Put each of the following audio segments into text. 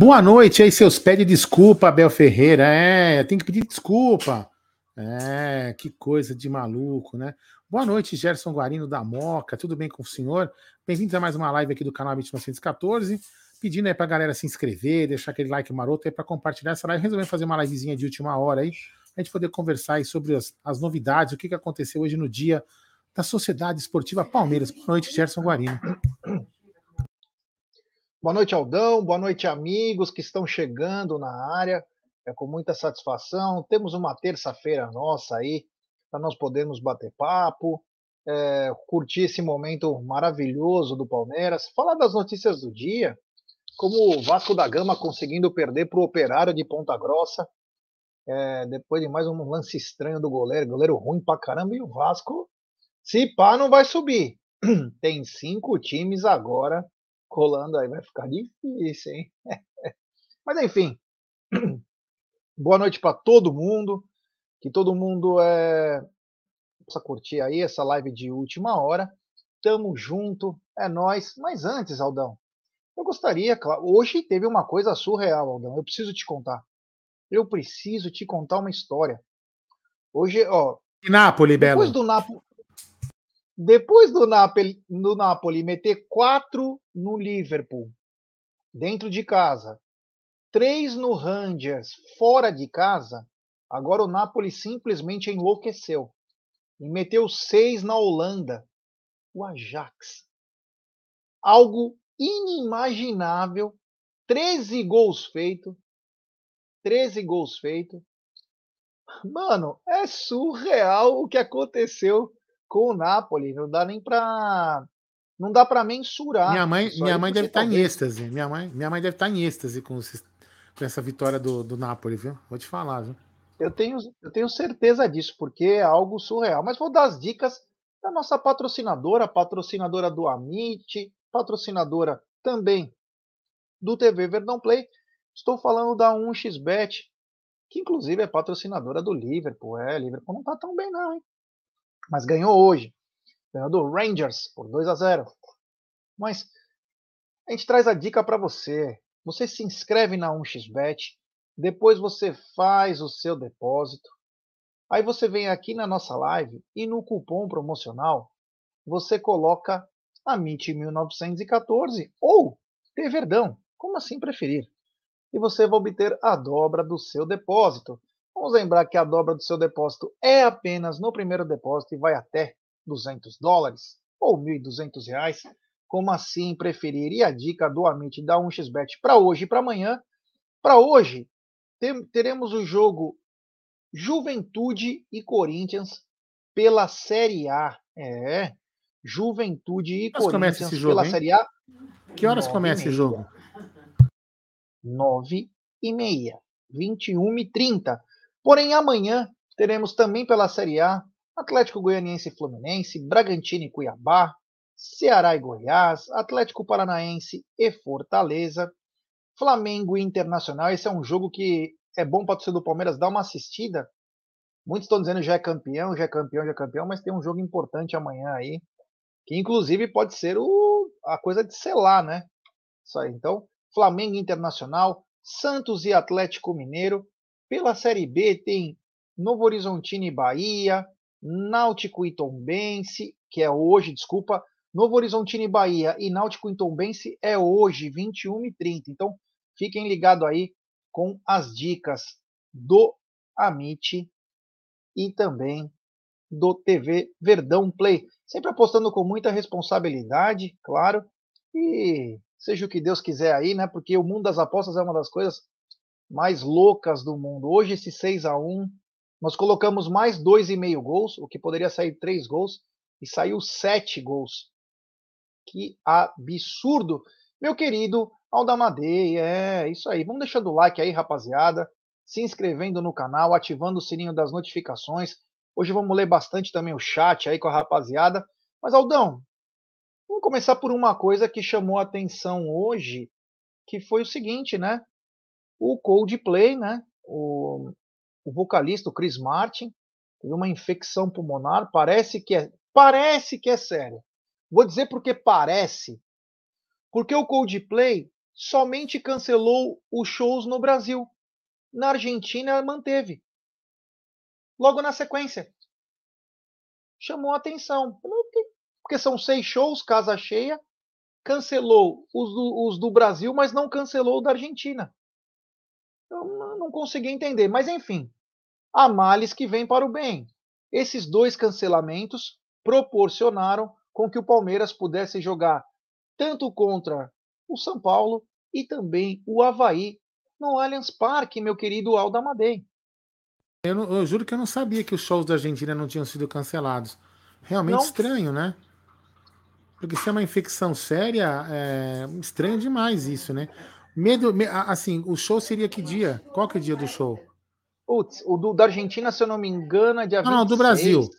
Boa noite aí, seus pede desculpa, Abel Ferreira. É, tem que pedir desculpa. É, que coisa de maluco, né? Boa noite, Gerson Guarino da Moca. Tudo bem com o senhor? Bem-vindos a mais uma live aqui do canal 1914. Pedindo aí pra galera se inscrever, deixar aquele like maroto aí para compartilhar essa live. Resolvemos fazer uma livezinha de última hora aí, a gente poder conversar aí sobre as, as novidades, o que, que aconteceu hoje no dia da Sociedade Esportiva Palmeiras. Boa noite, Gerson Guarino. Boa noite, Aldão. Boa noite, amigos que estão chegando na área. É com muita satisfação. Temos uma terça-feira nossa aí para nós podermos bater papo, é, curtir esse momento maravilhoso do Palmeiras, falar das notícias do dia, como o Vasco da Gama conseguindo perder para o Operário de Ponta Grossa, é, depois de mais um lance estranho do goleiro, goleiro ruim pra caramba, e o Vasco, se pá, não vai subir. Tem cinco times agora colando aí, vai ficar difícil, hein? Mas enfim, boa noite para todo mundo, que todo mundo é... possa curtir aí essa live de última hora. Tamo junto, é nós. Mas antes, Aldão, eu gostaria, claro, hoje teve uma coisa surreal, Aldão. Eu preciso te contar. Eu preciso te contar uma história. Hoje, ó. Napoli, depois Belo. do Napoli, depois do Napoli, do Napoli meter quatro no Liverpool, dentro de casa, três no Rangers, fora de casa, agora o Napoli simplesmente enlouqueceu e meteu seis na Holanda, o Ajax. Algo inimaginável, 13 gols feitos, 13 gols feitos. Mano, é surreal o que aconteceu com o Napoli, não dá nem para não dá para mensurar. Minha mãe, minha mãe deve estar tá em êxtase. Minha mãe, minha mãe deve estar tá em êxtase com, com essa vitória do, do Napoli, viu? Vou te falar, viu? Eu tenho, eu tenho certeza disso, porque é algo surreal. Mas vou dar as dicas da nossa patrocinadora, patrocinadora do Amit, patrocinadora também do TV Verdão Play. Estou falando da 1xBet, que inclusive é patrocinadora do Liverpool. É, Liverpool não está tão bem não, hein? Mas ganhou hoje. Ganhou do Rangers por 2 a 0. Mas a gente traz a dica para você. Você se inscreve na 1xBet, depois você faz o seu depósito. Aí você vem aqui na nossa live e no cupom promocional você coloca a MIT 1914 ou T Verdão, como assim preferir. E você vai obter a dobra do seu depósito. Vamos lembrar que a dobra do seu depósito é apenas no primeiro depósito e vai até 200 dólares ou 1.200 reais, como assim preferir. E a dica do Amit da 1xBet para hoje e para amanhã. Para hoje, teremos o jogo Juventude e Corinthians pela Série A. É, Juventude e Corinthians jogo, pela hein? Série A. Que horas começa esse jogo? 9 e meia, 21 e 30. Porém, amanhã teremos também pela Série A Atlético Goianiense e Fluminense, Bragantino e Cuiabá, Ceará e Goiás, Atlético Paranaense e Fortaleza, Flamengo e Internacional. Esse é um jogo que é bom para o torcedor do Palmeiras dar uma assistida. Muitos estão dizendo já é campeão, já é campeão, já é campeão, mas tem um jogo importante amanhã aí, que inclusive pode ser o, a coisa de selar, né? Isso aí. Então, Flamengo Internacional, Santos e Atlético Mineiro, pela Série B tem Novo Horizontino e Bahia, Náutico e Tombense, que é hoje, desculpa, Novo Horizontino e Bahia e Náutico e Tombense é hoje, 21 e 30. Então, fiquem ligados aí com as dicas do Amit e também do TV Verdão Play. Sempre apostando com muita responsabilidade, claro, e seja o que Deus quiser aí, né? Porque o mundo das apostas é uma das coisas mais loucas do mundo. Hoje, esse 6 a 1 nós colocamos mais 2,5 gols, o que poderia sair 3 gols, e saiu 7 gols. Que absurdo! Meu querido Aldamadei, é isso aí. Vamos deixando o like aí, rapaziada. Se inscrevendo no canal, ativando o sininho das notificações. Hoje vamos ler bastante também o chat aí com a rapaziada. Mas, Aldão, vamos começar por uma coisa que chamou a atenção hoje, que foi o seguinte, né? O Coldplay, né? O, o vocalista, o Chris Martin, teve uma infecção pulmonar, parece que é, parece que é sério. Vou dizer porque parece. Porque o Coldplay somente cancelou os shows no Brasil. Na Argentina, manteve. Logo na sequência. Chamou a atenção. Porque são seis shows, casa cheia. Cancelou os do, os do Brasil, mas não cancelou o da Argentina. Eu não consegui entender. Mas, enfim, há males que vêm para o bem. Esses dois cancelamentos proporcionaram com que o Palmeiras pudesse jogar tanto contra o São Paulo e também o Havaí no Allianz Parque, meu querido Amadei. Eu, não, eu, juro que eu não sabia que os shows da Argentina não tinham sido cancelados. Realmente não. estranho, né? Porque se é uma infecção séria, é estranho demais isso, né? Medo, assim, o show seria que dia? Qual que é o dia do show? Putz, o do, da Argentina, se eu não me engano, é dia não, 26. Não, do Brasil.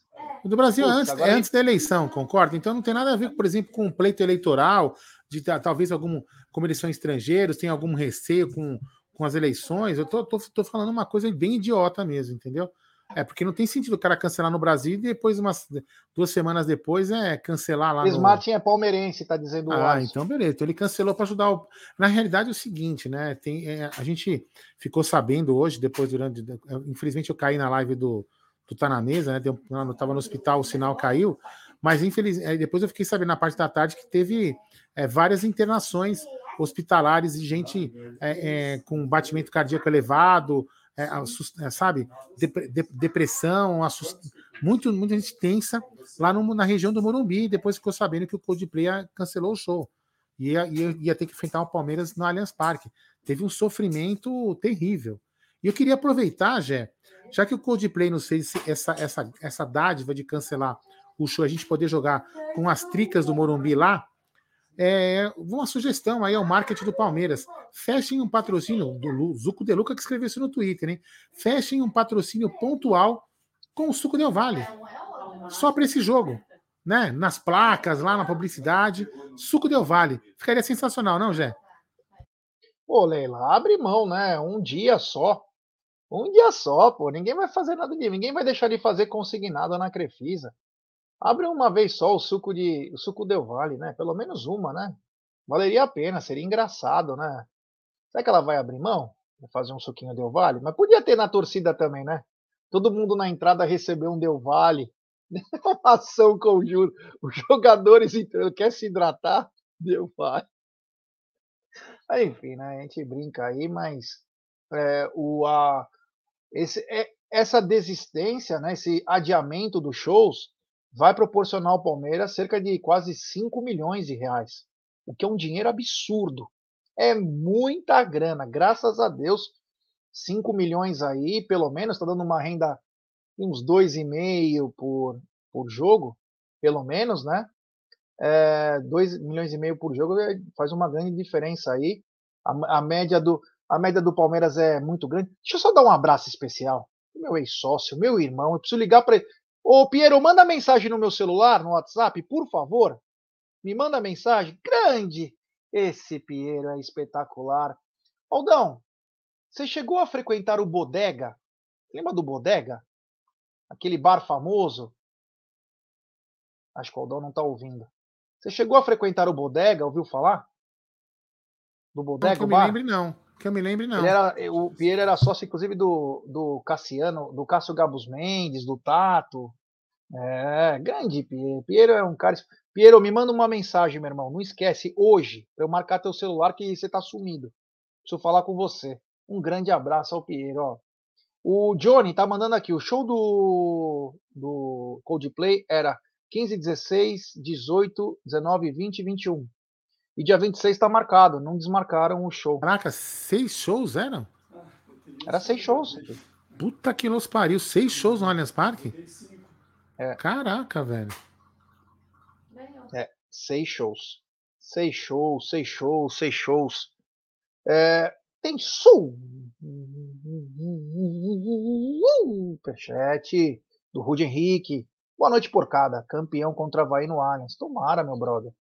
O do Brasil Putz, é, antes, é antes da eleição, concorda? Então não tem nada a ver, por exemplo, com o pleito eleitoral, de talvez algum, como eles são estrangeiros, tem algum receio com, com as eleições. Eu tô, tô, tô falando uma coisa bem idiota mesmo, entendeu? É, porque não tem sentido o cara cancelar no Brasil e depois, umas duas semanas depois, é cancelar lá. Smart no... é palmeirense, tá dizendo Ah, então beleza. Então ele cancelou para ajudar. O... Na realidade é o seguinte, né? Tem, é, a gente ficou sabendo hoje, depois, durante. Infelizmente, eu caí na live do, do Tá na Mesa, né? Deu, eu tava no hospital, o sinal caiu. Mas infelizmente, depois eu fiquei sabendo na parte da tarde que teve é, várias internações hospitalares e gente é, é, com batimento cardíaco elevado, é, é, sabe, depressão, assust... muito, muita gente tensa lá no, na região do Morumbi. Depois ficou sabendo que o Coldplay cancelou o show. Ia, ia, ia ter que enfrentar o Palmeiras no Allianz Parque. Teve um sofrimento terrível. E eu queria aproveitar, Jé, já que o Coldplay não fez essa, essa, essa dádiva de cancelar o show, a gente poder jogar com as tricas do Morumbi lá, é, uma sugestão aí ao marketing do Palmeiras. Fechem um patrocínio do Zuco De Luca que escreveu isso no Twitter, hein? Fechem um patrocínio pontual com o Suco Del Vale. Só para esse jogo. Né? Nas placas, lá na publicidade. Suco Del Vale. Ficaria sensacional, não, Jé? Pô, Leila, abre mão, né? Um dia só. Um dia só, pô. Ninguém vai fazer nada de. Ninguém vai deixar de fazer consignado na Crefisa. Abre uma vez só o suco de o suco Del Vale, né? Pelo menos uma, né? Valeria a pena, seria engraçado, né? Será que ela vai abrir mão? Fazer um suquinho Del Vale? Mas podia ter na torcida também, né? Todo mundo na entrada recebeu um Del Vale. uma ação conjunta. Os jogadores entrando, quer se hidratar? Del Vale. Enfim, né? A gente brinca aí, mas é, o, a, esse, é, essa desistência, né, esse adiamento dos shows, vai proporcionar ao Palmeiras cerca de quase 5 milhões de reais, o que é um dinheiro absurdo. É muita grana, graças a Deus, 5 milhões aí, pelo menos, está dando uma renda de uns 2,5 por, por jogo, pelo menos, né? É, 2 milhões e meio por jogo é, faz uma grande diferença aí. A, a, média do, a média do Palmeiras é muito grande. Deixa eu só dar um abraço especial. Meu ex-sócio, meu irmão, eu preciso ligar para ele. Ô, Piero, manda mensagem no meu celular, no WhatsApp, por favor. Me manda mensagem. Grande! Esse Piero é espetacular. Aldão, você chegou a frequentar o Bodega? Lembra do Bodega? Aquele bar famoso? Acho que o Aldão não está ouvindo. Você chegou a frequentar o Bodega? Ouviu falar? Do Bodega? Não que eu me lembre, não. Que eu me lembre, não. Era, o Piero era sócio, inclusive, do, do Cassiano, do Cássio Gabus Mendes, do Tato. É, grande Piero. Piero é um cara. Piero, me manda uma mensagem, meu irmão. Não esquece, hoje, para eu marcar teu celular que você tá sumido. Preciso falar com você. Um grande abraço ao Piero. O Johnny tá mandando aqui. O show do, do Coldplay era 15, 16, 18, 19, 20 21. E dia 26 está marcado, não desmarcaram o show. Caraca, seis shows eram? Era seis shows. Puta que nos pariu, seis shows no Allianz Parque? É. Caraca, velho. É, seis shows. Seis shows, seis shows, seis shows. É, tem sul. Superchat do Rude Henrique. Boa noite, porcada. Campeão contra Havaí no Allianz. Tomara, meu brother.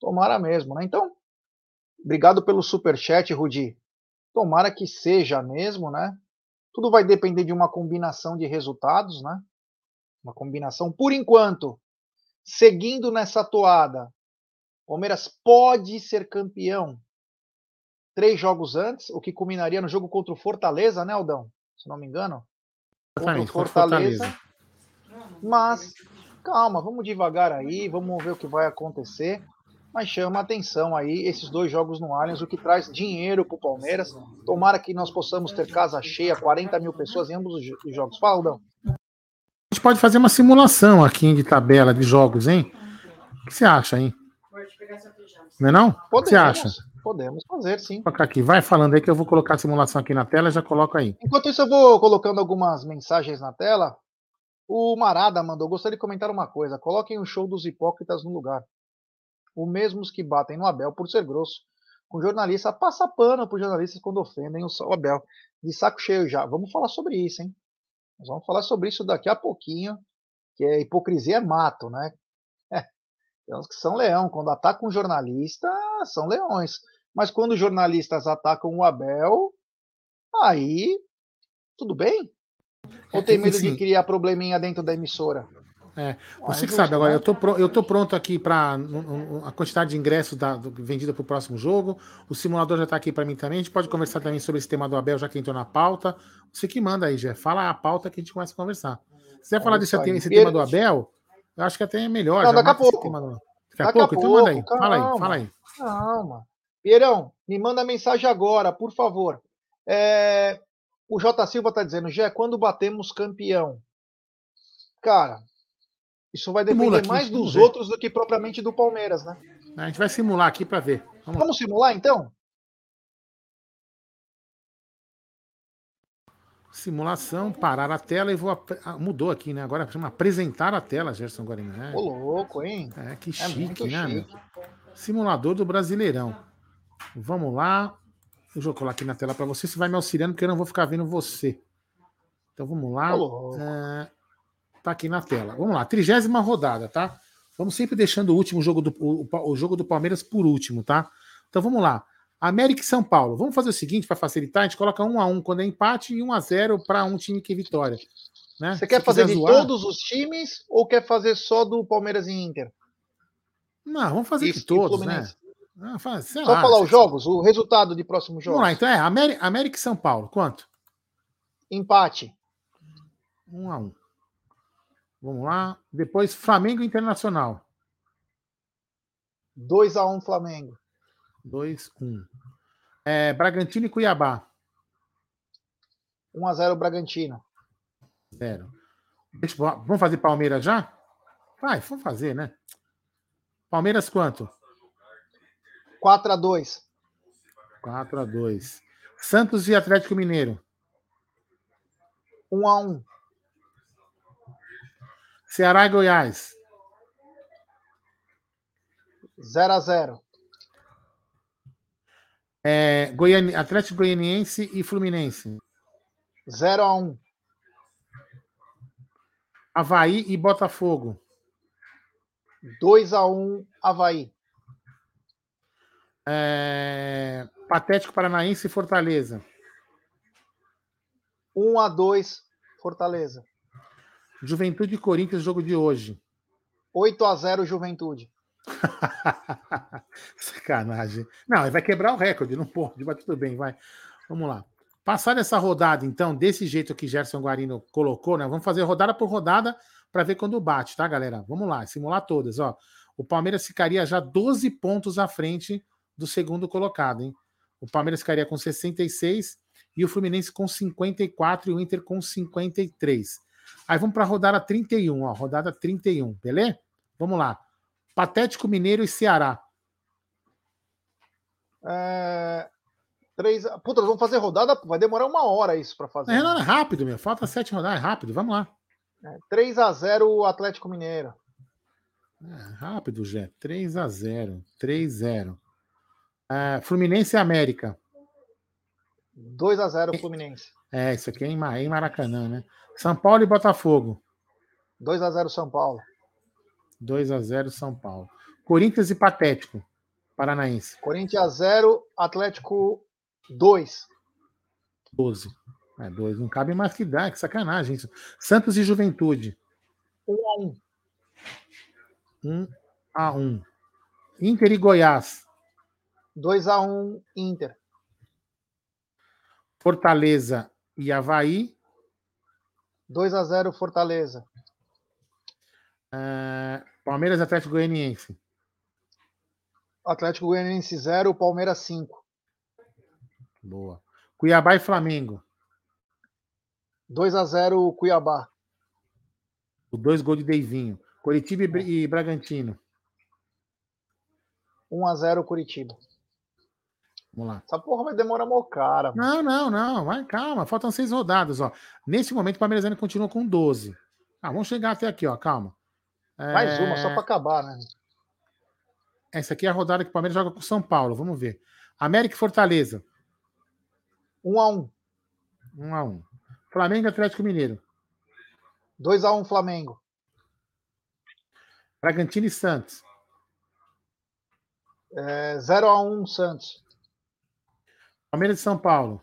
Tomara mesmo, né? Então, obrigado pelo super chat, Rudi. Tomara que seja mesmo, né? Tudo vai depender de uma combinação de resultados, né? Uma combinação, por enquanto, seguindo nessa toada, Palmeiras pode ser campeão. três jogos antes, o que culminaria no jogo contra o Fortaleza, né, Aldão? Se não me engano. Contra o Fortaleza. Fortaleza. Mas, calma, vamos devagar aí, vamos ver o que vai acontecer. Mas chama atenção aí esses dois jogos no Allianz, o que traz dinheiro para o Palmeiras. Tomara que nós possamos ter casa cheia, 40 mil pessoas em ambos os jogos. Fala, Aldão. A gente pode fazer uma simulação aqui de tabela de jogos, hein? O que você acha, hein? Não é não? Podemos, o que você acha? Podemos fazer, sim. Colocar aqui. Vai falando aí que eu vou colocar a simulação aqui na tela já coloco aí. Enquanto isso, eu vou colocando algumas mensagens na tela. O Marada mandou, gostaria de comentar uma coisa. Coloquem o show dos hipócritas no lugar. Os mesmos que batem no Abel por ser grosso. Com jornalista, passa pano para os jornalistas quando ofendem o Abel. De saco cheio já. Vamos falar sobre isso, hein? Nós vamos falar sobre isso daqui a pouquinho. Que é hipocrisia é mato, né? Tem uns que são leão. Quando atacam um jornalista, são leões. Mas quando os jornalistas atacam o Abel, aí tudo bem? Ou tem medo de criar probleminha dentro da emissora? É, você que sabe, agora eu tô, eu tô pronto aqui para a quantidade de ingressos da, do, vendida para o próximo jogo. O simulador já está aqui para mim também. A gente pode conversar também sobre esse tema do Abel, já que entrou na pauta. Você que manda aí, já Fala a pauta que a gente começa a conversar. Se quiser é falar desse esse tema do Abel, eu acho que até é melhor. Não, daqui a pouco. Daqui, daqui a pouco, então manda aí. Calma, fala aí, fala aí. Calma. Pierão, me manda mensagem agora, por favor. É, o J. Silva está dizendo, Gé, quando batemos campeão? Cara, isso vai depender aqui, mais dos ver. outros do que propriamente do Palmeiras, né? A gente vai simular aqui para ver. Vamos, Vamos simular então? Simulação, parar a tela e vou. Ah, mudou aqui, né? Agora chama apresentar a tela, Gerson Guarani. É. Ô, louco, hein? É, que é chique, né? Chique. Simulador do Brasileirão. Vamos lá. Eu vou colocar aqui na tela para você. Você vai me auxiliando, porque eu não vou ficar vendo você. Então vamos lá. É, tá aqui na tela. Vamos lá. Trigésima rodada, tá? Vamos sempre deixando o último jogo do, o, o jogo do Palmeiras por último, tá? Então vamos lá. América e São Paulo. Vamos fazer o seguinte para facilitar: a gente coloca 1 a 1 quando é empate e 1 a 0 para um time que é vitória. Né? Você quer Se fazer de zoar... todos os times ou quer fazer só do Palmeiras e Inter? Não, vamos fazer Isso, de todos, né? Ah, faz, Só lá, falar os jogos, o resultado de próximos jogos. Vamos lá, então é América, América e São Paulo. Quanto? Empate. Um a um. Vamos lá. Depois Flamengo Internacional. 2 a 1 um, Flamengo. 2 1 um. é, Bragantino e Cuiabá. 1 a 0 Bragantino. 0. Vamos fazer Palmeiras já? Vai, vamos fazer, né? Palmeiras quanto? 4 a 2 4 a 2 Santos e Atlético Mineiro. 1 a 1 Ceará e Goiás. 0 a 0 é, Goiani... Atlético Goianiense e Fluminense. 0 a 1 Havaí e Botafogo. 2 a 1 Havaí. É... Patético Paranaense e Fortaleza. 1 a 2 Fortaleza. Juventude e Corinthians, jogo de hoje. 8 a 0 Juventude. Sacanagem. Não, vai quebrar o recorde, não pode, mas tudo bem, vai. Vamos lá. Passar essa rodada, então, desse jeito que Gerson Guarino colocou, né? Vamos fazer rodada por rodada para ver quando bate, tá, galera? Vamos lá, simular todas, ó. O Palmeiras ficaria já 12 pontos à frente do segundo colocado, hein? O Palmeiras ficaria com 66 e o Fluminense com 54 e o Inter com 53. Aí vamos para a rodada 31, ó, rodada 31, beleza? Vamos lá. Patético Mineiro e Ceará. É... Três... Puta, vamos fazer rodada, vai demorar uma hora isso para fazer. É, não, é rápido, meu. Falta sete rodadas, é rápido, vamos lá. É, 3 a 0 Atlético Mineiro. É, rápido, Jé. 3 a 0 3 a 0 é, Fluminense e América. 2 a 0 Fluminense. É, isso aqui é em, em Maracanã, né? São Paulo e Botafogo. 2 a 0 São Paulo. 2 a 0 São Paulo. Corinthians e Patético. Paranaense. Corinthians 0, Atlético 2. 12. É, 2. Não cabe mais que dá, que sacanagem isso. Santos e Juventude. 1 a 1. 1 a 1. Inter e Goiás. 2 a 1 Inter. Fortaleza e Havaí. 2 a 0 Fortaleza. Uh, Palmeiras Atlético Goianiense. Atlético Goianiense 0, Palmeiras 5. Boa. Cuiabá e Flamengo. 2 a 0 Cuiabá. O dois gols de Deivinho. Curitiba e Bragantino. 1 a 0 Curitiba. Vamos lá. Essa porra vai demorar mó cara. Mano. Não, não, não. Vai, calma. Faltam seis rodadas, ó. Nesse momento, o Palmeiras ainda continua com 12. Ah, vamos chegar até aqui, ó. Calma. Mais é... uma, só para acabar, né? Essa aqui é a rodada que o Palmeiras joga com São Paulo. Vamos ver. América e Fortaleza. 1 a 1 1 a 1 Flamengo e Atlético Mineiro. 2 a 1 Flamengo. Bragantino e Santos. É, 0 a 1 Santos. Palmeiras de São Paulo.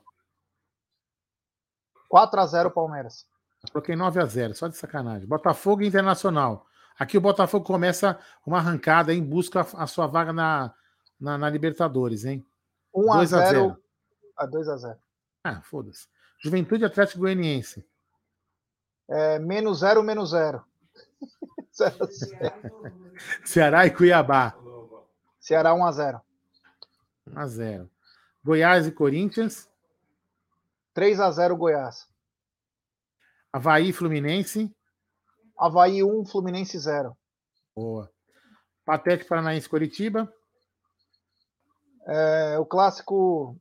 4 a 0 Palmeiras. Coloquei 9 a 0 só de sacanagem. Botafogo e Internacional. Aqui o Botafogo começa uma arrancada em busca a sua vaga na, na, na Libertadores, hein? 1 a 0, 0 a 2 a 0. Ah, foda-se. Juventude Atlético Goianiense. É, menos 0, menos 0. Ceará e Cuiabá. Ceará 1 a 0. 1 a 0. Goiás e Corinthians. 3 a 0 Goiás. Havaí e Fluminense. Havaí 1, Fluminense 0. Boa. Patético Paranaense Coritiba. É, o clássico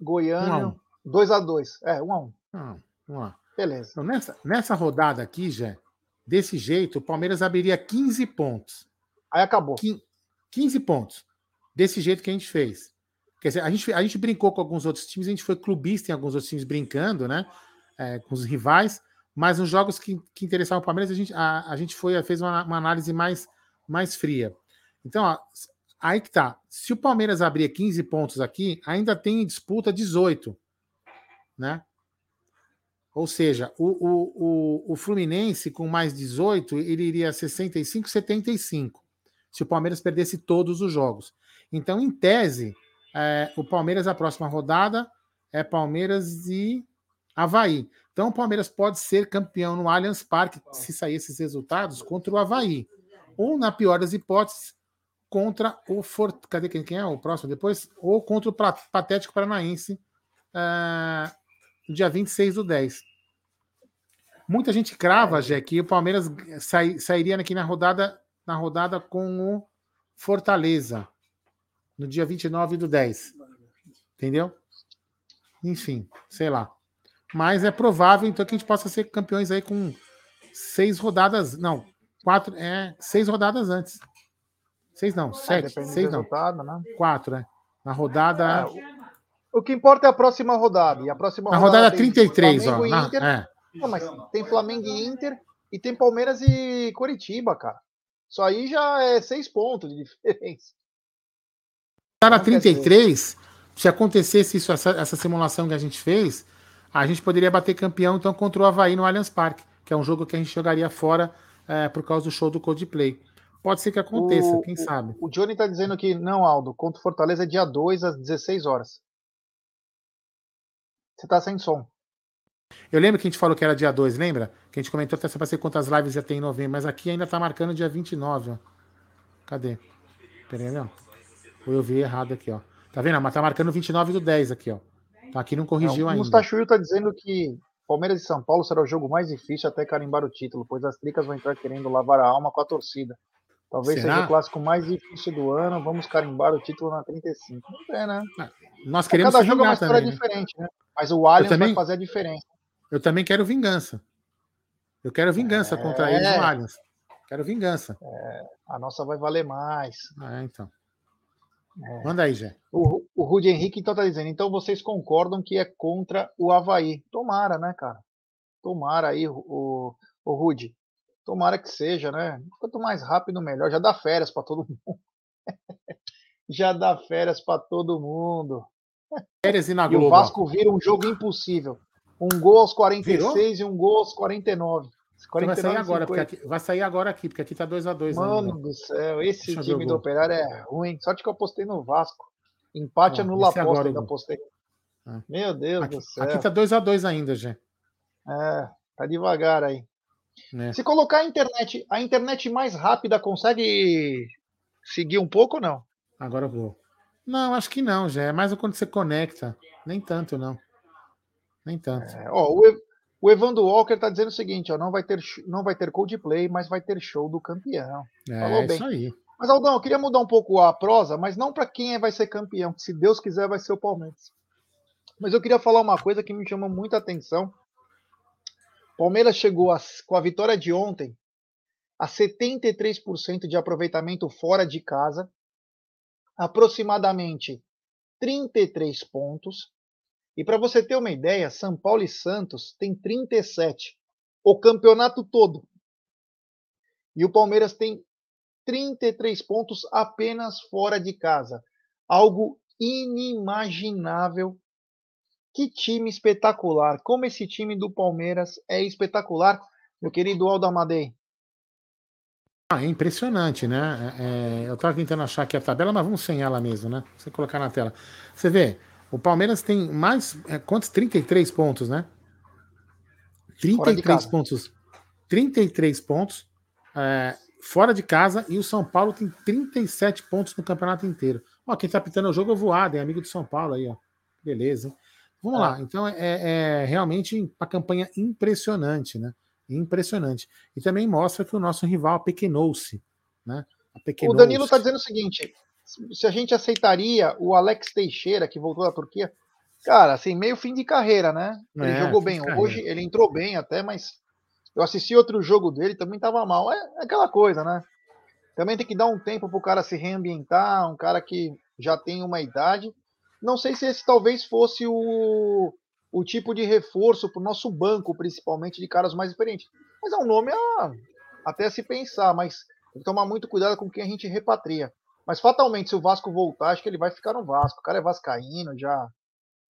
Goiânia. 2x2. É, 1x1. Ah, vamos lá. Beleza. Então, nessa, nessa rodada aqui, já, desse jeito, o Palmeiras abriria 15 pontos. Aí acabou. 15 pontos. Desse jeito que a gente fez. Quer dizer, a gente, a gente brincou com alguns outros times, a gente foi clubista em alguns outros times brincando, né? É, com os rivais, mas nos jogos que, que interessavam o Palmeiras, a gente, a, a gente foi, fez uma, uma, análise mais, mais fria. Então, ó, aí que tá. Se o Palmeiras abrir 15 pontos aqui, ainda tem disputa 18, né? Ou seja, o, o, o, o Fluminense com mais 18, ele iria 65, 75, se o Palmeiras perdesse todos os jogos. Então, em tese, é, o Palmeiras, a próxima rodada, é Palmeiras e Havaí. Então, o Palmeiras pode ser campeão no Allianz Parque, se sair esses resultados, contra o Havaí. Ou, na pior das hipóteses, contra o Fort... Cadê quem, quem é o próximo depois? Ou contra o Patético Paranaense, uh, dia 26 do 10. Muita gente crava, Jé, que o Palmeiras sairia aqui na rodada, na rodada com o Fortaleza no dia 29 do 10. Entendeu? Enfim, sei lá. Mas é provável, então, que a gente possa ser campeões aí com seis rodadas. Não, quatro. É, seis rodadas antes. Seis não, é, sete. seis não. Né? Quatro, né? Na rodada. É, o que importa é a próxima rodada. E a próxima na rodada, rodada 33, ó. Na, Inter, é. Não, mas tem Flamengo e Inter e tem Palmeiras e Coritiba, cara. Isso aí já é seis pontos de diferença. Tá na 33, se acontecesse isso, essa, essa simulação que a gente fez, a gente poderia bater campeão então contra o Havaí no Allianz Parque, que é um jogo que a gente jogaria fora é, por causa do show do Coldplay. Pode ser que aconteça, o, quem sabe. O Johnny tá dizendo que não, Aldo, contra o Fortaleza é dia 2 às 16 horas. Você tá sem som. Eu lembro que a gente falou que era dia 2, lembra? Que a gente comentou até para ser quantas lives ia ter em novembro, mas aqui ainda tá marcando dia 29, ó. Cadê? Peraí, não. Ou eu vi errado aqui, ó. Tá vendo? Mas tá marcando 29 do 10 aqui, ó. Tá aqui não corrigiu é, o ainda. O Mustachuio tá dizendo que Palmeiras e São Paulo será o jogo mais difícil até carimbar o título, pois as tricas vão entrar querendo lavar a alma com a torcida. Talvez será? seja o clássico mais difícil do ano. Vamos carimbar o título na 35. Não é, né? Ah, nós queremos Cada jogo é uma história também, né? diferente, né? Mas o Allianz também, vai fazer a diferença. Eu também quero vingança. Eu quero vingança é, contra eles no Allianz. Quero vingança. É, a nossa vai valer mais. É, então. É. Manda aí, Jé. O, o Rudy Henrique então tá dizendo, então vocês concordam que é contra o Havaí. Tomara, né, cara? Tomara aí, o, o Rudy. Tomara que seja, né? Quanto mais rápido, melhor. Já dá férias para todo mundo. Já dá férias para todo mundo. Férias e na Globo. E o Vasco vira um jogo impossível. Um gol aos 46 Virou? e um gol aos 49. 49 vai sair agora, porque aqui, vai sair agora aqui, porque aqui tá 2x2. Mano ainda. do céu, esse Deixa time do Operário é ruim. Sorte que eu apostei no Vasco. Empate Ó, anula a aposta, ainda apostei. É. Meu Deus aqui, do céu. Aqui tá 2 a 2 ainda, Gê. É, tá devagar aí. É. Se colocar a internet, a internet mais rápida consegue seguir um pouco ou não? Agora eu vou. Não, acho que não, já é mais quando você conecta. Nem tanto, não. Nem tanto. É, ó, o, o Evandro Walker tá dizendo o seguinte, ó, não vai ter não vai ter Coldplay, mas vai ter show do campeão. É, Falou bem. isso aí. Mas Aldão, eu queria mudar um pouco a prosa, mas não para quem vai ser campeão, que se Deus quiser vai ser o Palmeiras. Mas eu queria falar uma coisa que me chama muita atenção. Palmeiras chegou a, com a vitória de ontem a 73% de aproveitamento fora de casa, aproximadamente 33 pontos. E para você ter uma ideia, São Paulo e Santos têm 37, o campeonato todo. E o Palmeiras tem 33 pontos apenas fora de casa. Algo inimaginável. Que time espetacular. Como esse time do Palmeiras é espetacular, meu querido Aldo Amadei. Ah, é impressionante, né? É, é eu estava tentando achar aqui a tabela, mas vamos sem ela mesmo, né? Você colocar na tela. Você vê, o Palmeiras tem mais. É, quantos? 33 pontos, né? 33 pontos. 33 pontos. É, fora de casa e o São Paulo tem 37 pontos no campeonato inteiro. Ó, quem tá pitando o jogo é o Voado, é amigo do São Paulo aí, ó. Beleza. Hein? Vamos é. lá. Então é, é, realmente uma campanha impressionante, né? Impressionante. E também mostra que o nosso rival pequenou-se, né? O Danilo está dizendo o seguinte: se a gente aceitaria o Alex Teixeira, que voltou da Turquia, cara, assim, meio fim de carreira, né? Ele é, jogou bem. Hoje ele entrou bem até, mas eu assisti outro jogo dele, também tava mal. É, é aquela coisa, né? Também tem que dar um tempo pro cara se reambientar, um cara que já tem uma idade. Não sei se esse talvez fosse o, o tipo de reforço para o nosso banco, principalmente de caras mais experientes. Mas é um nome a, até se pensar, mas tem que tomar muito cuidado com quem a gente repatria. Mas fatalmente, se o Vasco voltar, acho que ele vai ficar no Vasco. O cara é vascaíno, já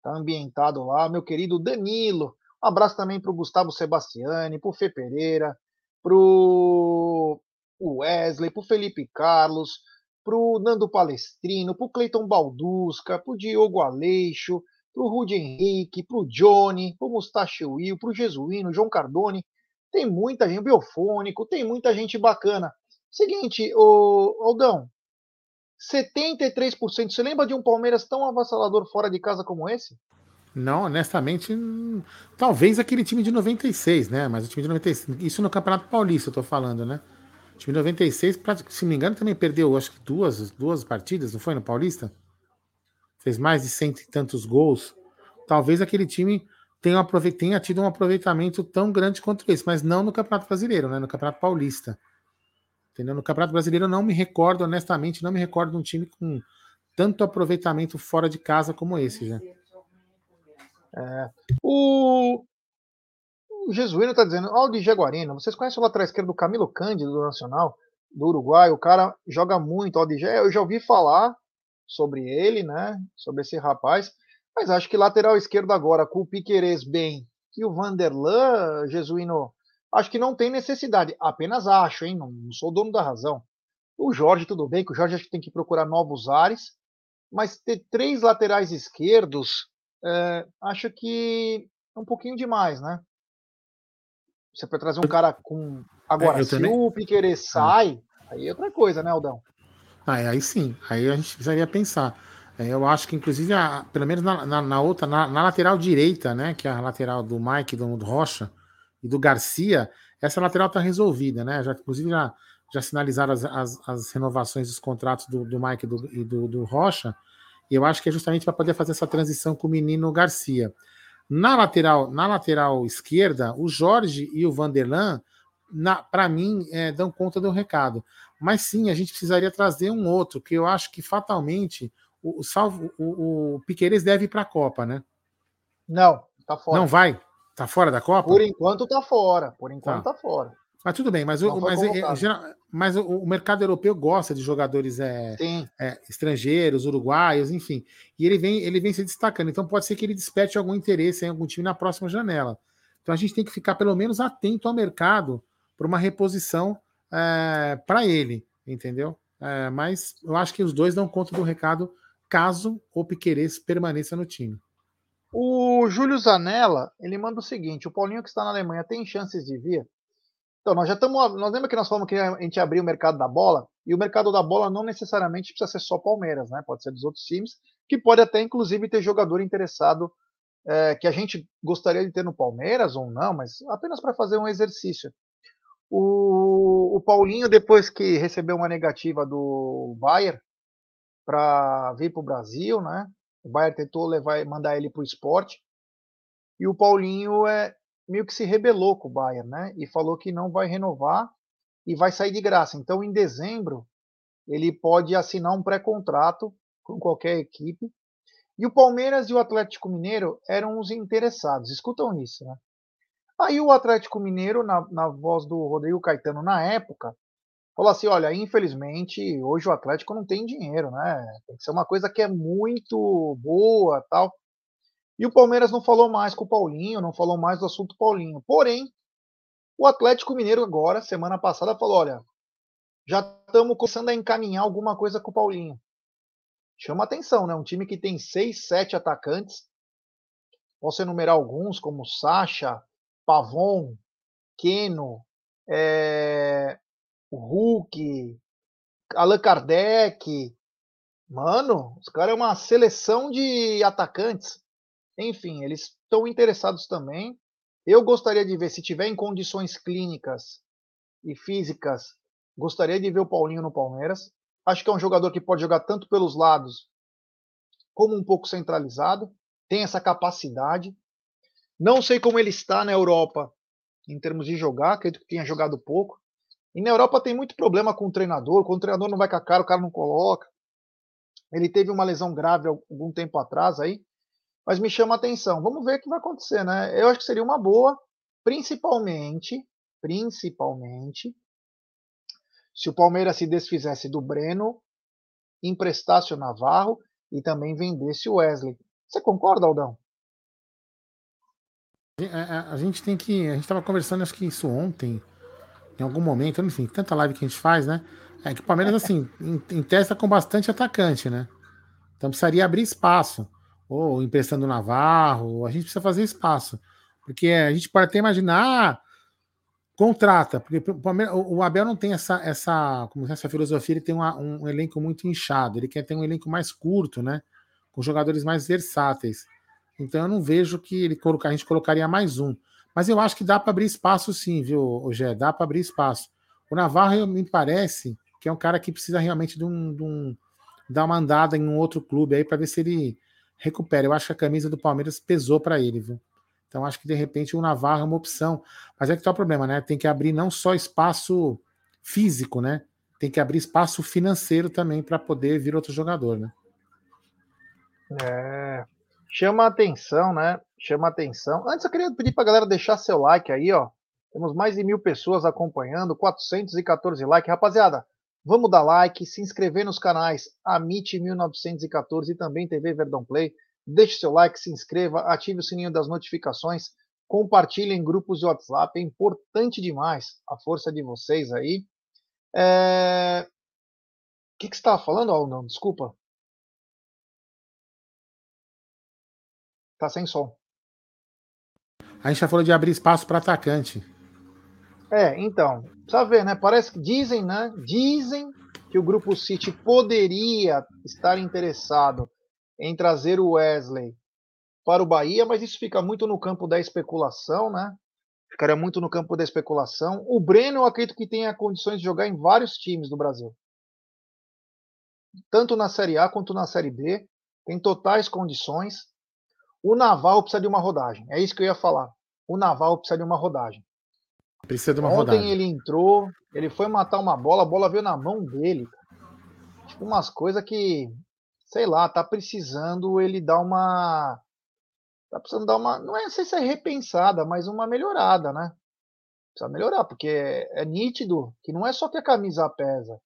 tá ambientado lá. Meu querido Danilo, um abraço também para o Gustavo Sebastiani, para o Fê Pereira, para o Wesley, para o Felipe Carlos, para o Nando Palestrino, para o Cleiton Baldusca, para o Diogo Aleixo, para o Rudy Henrique, para o Johnny, para o Mustache Will, para o Jesuíno, João Cardone. Tem muita gente, Biofônico, tem muita gente bacana. Seguinte, o Aldão, 73%. Você lembra de um Palmeiras tão avassalador fora de casa como esse? Não, honestamente, talvez aquele time de 96, né? Mas o time de 96, isso no Campeonato Paulista eu tô falando, né? O time de 96, se não me engano, também perdeu, acho que duas, duas partidas, não foi no Paulista? Fez mais de cento e tantos gols. Talvez aquele time tenha, tenha tido um aproveitamento tão grande quanto esse, mas não no Campeonato Brasileiro, né? No Campeonato Paulista. Entendeu? No Campeonato Brasileiro eu não me recordo, honestamente, não me recordo de um time com tanto aproveitamento fora de casa como esse, já. É. O... o Jesuíno está dizendo, Aldi Jaguarino, vocês conhecem o lateral esquerdo do Camilo Cândido do Nacional, do Uruguai? O cara joga muito, Aldi Eu já ouvi falar sobre ele, né? Sobre esse rapaz, mas acho que lateral esquerdo agora, com o Piquerez bem e o Vanderlan, Jesuíno, acho que não tem necessidade. Apenas acho, hein? Não, não sou dono da razão. O Jorge, tudo bem, que o Jorge acho que tem que procurar novos ares, mas ter três laterais esquerdos é, acho que é um pouquinho demais, né? Você pode trazer um cara com. Agora, é, se também... o Piquerez é. sai, aí é outra coisa, né, Aldão? Ah, aí sim, aí a gente precisaria pensar. É, eu acho que, inclusive, a, pelo menos na, na, na outra, na, na, lateral direita, né? Que é a lateral do Mike, do, do Rocha e do Garcia, essa lateral está resolvida, né? Já, inclusive, já, já sinalizaram as, as, as renovações dos contratos do, do Mike do, e do, do Rocha. E eu acho que é justamente para poder fazer essa transição com o menino Garcia. Na lateral, na lateral esquerda, o Jorge e o Vanderlan, para mim, é, dão conta do recado. Mas sim, a gente precisaria trazer um outro, que eu acho que fatalmente o, salvo, o, o Piqueires deve ir para a Copa, né? Não, tá fora. Não vai? Tá fora da Copa? Por enquanto tá fora. Por enquanto tá, tá fora. Mas tudo bem, mas, o, mas, é, é mas o, o, mercado europeu gosta de jogadores é, é, estrangeiros, uruguaios, enfim. E ele vem, ele vem se destacando. Então pode ser que ele desperte algum interesse em algum time na próxima janela. Então a gente tem que ficar pelo menos atento ao mercado para uma reposição é, para ele, entendeu? É, mas eu acho que os dois dão conta do recado caso o Piqueires permaneça no time. O Júlio Zanella, ele manda o seguinte: o Paulinho que está na Alemanha tem chances de vir? Então, nós já estamos. Nós lembra que nós falamos que a gente abriu o mercado da bola? E o mercado da bola não necessariamente precisa ser só Palmeiras, né? Pode ser dos outros times, que pode até, inclusive, ter jogador interessado é, que a gente gostaria de ter no Palmeiras ou não, mas apenas para fazer um exercício. O, o, Paulinho, depois que recebeu uma negativa do Bayern para vir para o Brasil, né? O Bayern tentou levar, mandar ele para o esporte. E o Paulinho é meio que se rebelou com o Bayern, né? E falou que não vai renovar e vai sair de graça. Então, em dezembro, ele pode assinar um pré-contrato com qualquer equipe. E o Palmeiras e o Atlético Mineiro eram os interessados. Escutam isso, né? Aí o Atlético Mineiro, na, na voz do Rodrigo Caetano na época, falou assim: olha, infelizmente, hoje o Atlético não tem dinheiro, né? Tem que ser uma coisa que é muito boa tal. E o Palmeiras não falou mais com o Paulinho, não falou mais do assunto Paulinho. Porém, o Atlético Mineiro agora, semana passada, falou: olha, já estamos começando a encaminhar alguma coisa com o Paulinho. Chama atenção, né? Um time que tem seis, sete atacantes. Posso enumerar alguns, como Sacha, Pavon, Keno, é, Hulk, Allan Kardec. Mano, os caras é uma seleção de atacantes. Enfim, eles estão interessados também. Eu gostaria de ver, se tiver em condições clínicas e físicas, gostaria de ver o Paulinho no Palmeiras. Acho que é um jogador que pode jogar tanto pelos lados como um pouco centralizado. Tem essa capacidade. Não sei como ele está na Europa em termos de jogar, acredito que tenha jogado pouco. E na Europa tem muito problema com o treinador, quando o treinador não vai com a cara, o cara não coloca. Ele teve uma lesão grave algum tempo atrás aí, mas me chama a atenção. Vamos ver o que vai acontecer, né? Eu acho que seria uma boa, principalmente, principalmente, se o Palmeiras se desfizesse do Breno, emprestasse o Navarro e também vendesse o Wesley. Você concorda, Aldão? A, é, é, a gente tem que. A gente estava conversando, acho que isso ontem, em algum momento, enfim, tanta live que a gente faz, né? É que o Palmeiras, assim, em, em testa com bastante atacante, né? Então precisaria abrir espaço. Ou emprestando o Navarro, a gente precisa fazer espaço. Porque a gente pode até imaginar, ah, contrata, porque o, o Abel não tem essa, essa, como essa filosofia, ele tem uma, um elenco muito inchado, ele quer ter um elenco mais curto, né? Com jogadores mais versáteis. Então eu não vejo que ele colocar, a gente colocaria mais um. Mas eu acho que dá para abrir espaço sim, viu, Gé? Dá para abrir espaço. O Navarro me parece que é um cara que precisa realmente de um, de um dar uma andada em um outro clube aí para ver se ele recupera. Eu acho que a camisa do Palmeiras pesou para ele, viu? Então acho que de repente o Navarro é uma opção. Mas é que tá o problema, né? Tem que abrir não só espaço físico, né? Tem que abrir espaço financeiro também para poder vir outro jogador, né? É, chama a atenção, né? Chama atenção. Antes eu queria pedir para a galera deixar seu like aí, ó. Temos mais de mil pessoas acompanhando, 414 likes. Rapaziada, vamos dar like, se inscrever nos canais Amit 1914 e também TV Verdão Play. Deixe seu like, se inscreva, ative o sininho das notificações, compartilhe em grupos de WhatsApp. É importante demais a força de vocês aí. É... O que, que você estava falando, Aldão? Desculpa. Tá sem som. A gente já falou de abrir espaço para atacante. É, então, precisa ver, né? Parece que dizem, né? Dizem que o grupo City poderia estar interessado em trazer o Wesley para o Bahia, mas isso fica muito no campo da especulação, né? Ficaria muito no campo da especulação. O Breno, eu acredito que tenha condições de jogar em vários times do Brasil. Tanto na Série A quanto na Série B. Tem totais condições. O Naval precisa de uma rodagem. É isso que eu ia falar. O Naval precisa de uma rodagem. Precisa de uma Ontem rodagem. ele entrou, ele foi matar uma bola, a bola veio na mão dele. Tipo, umas coisas que, sei lá, tá precisando ele dar uma. Tá precisando dar uma. Não é, não sei se é repensada, mas uma melhorada, né? Precisa melhorar, porque é, é nítido que não é só que a camisa pesa.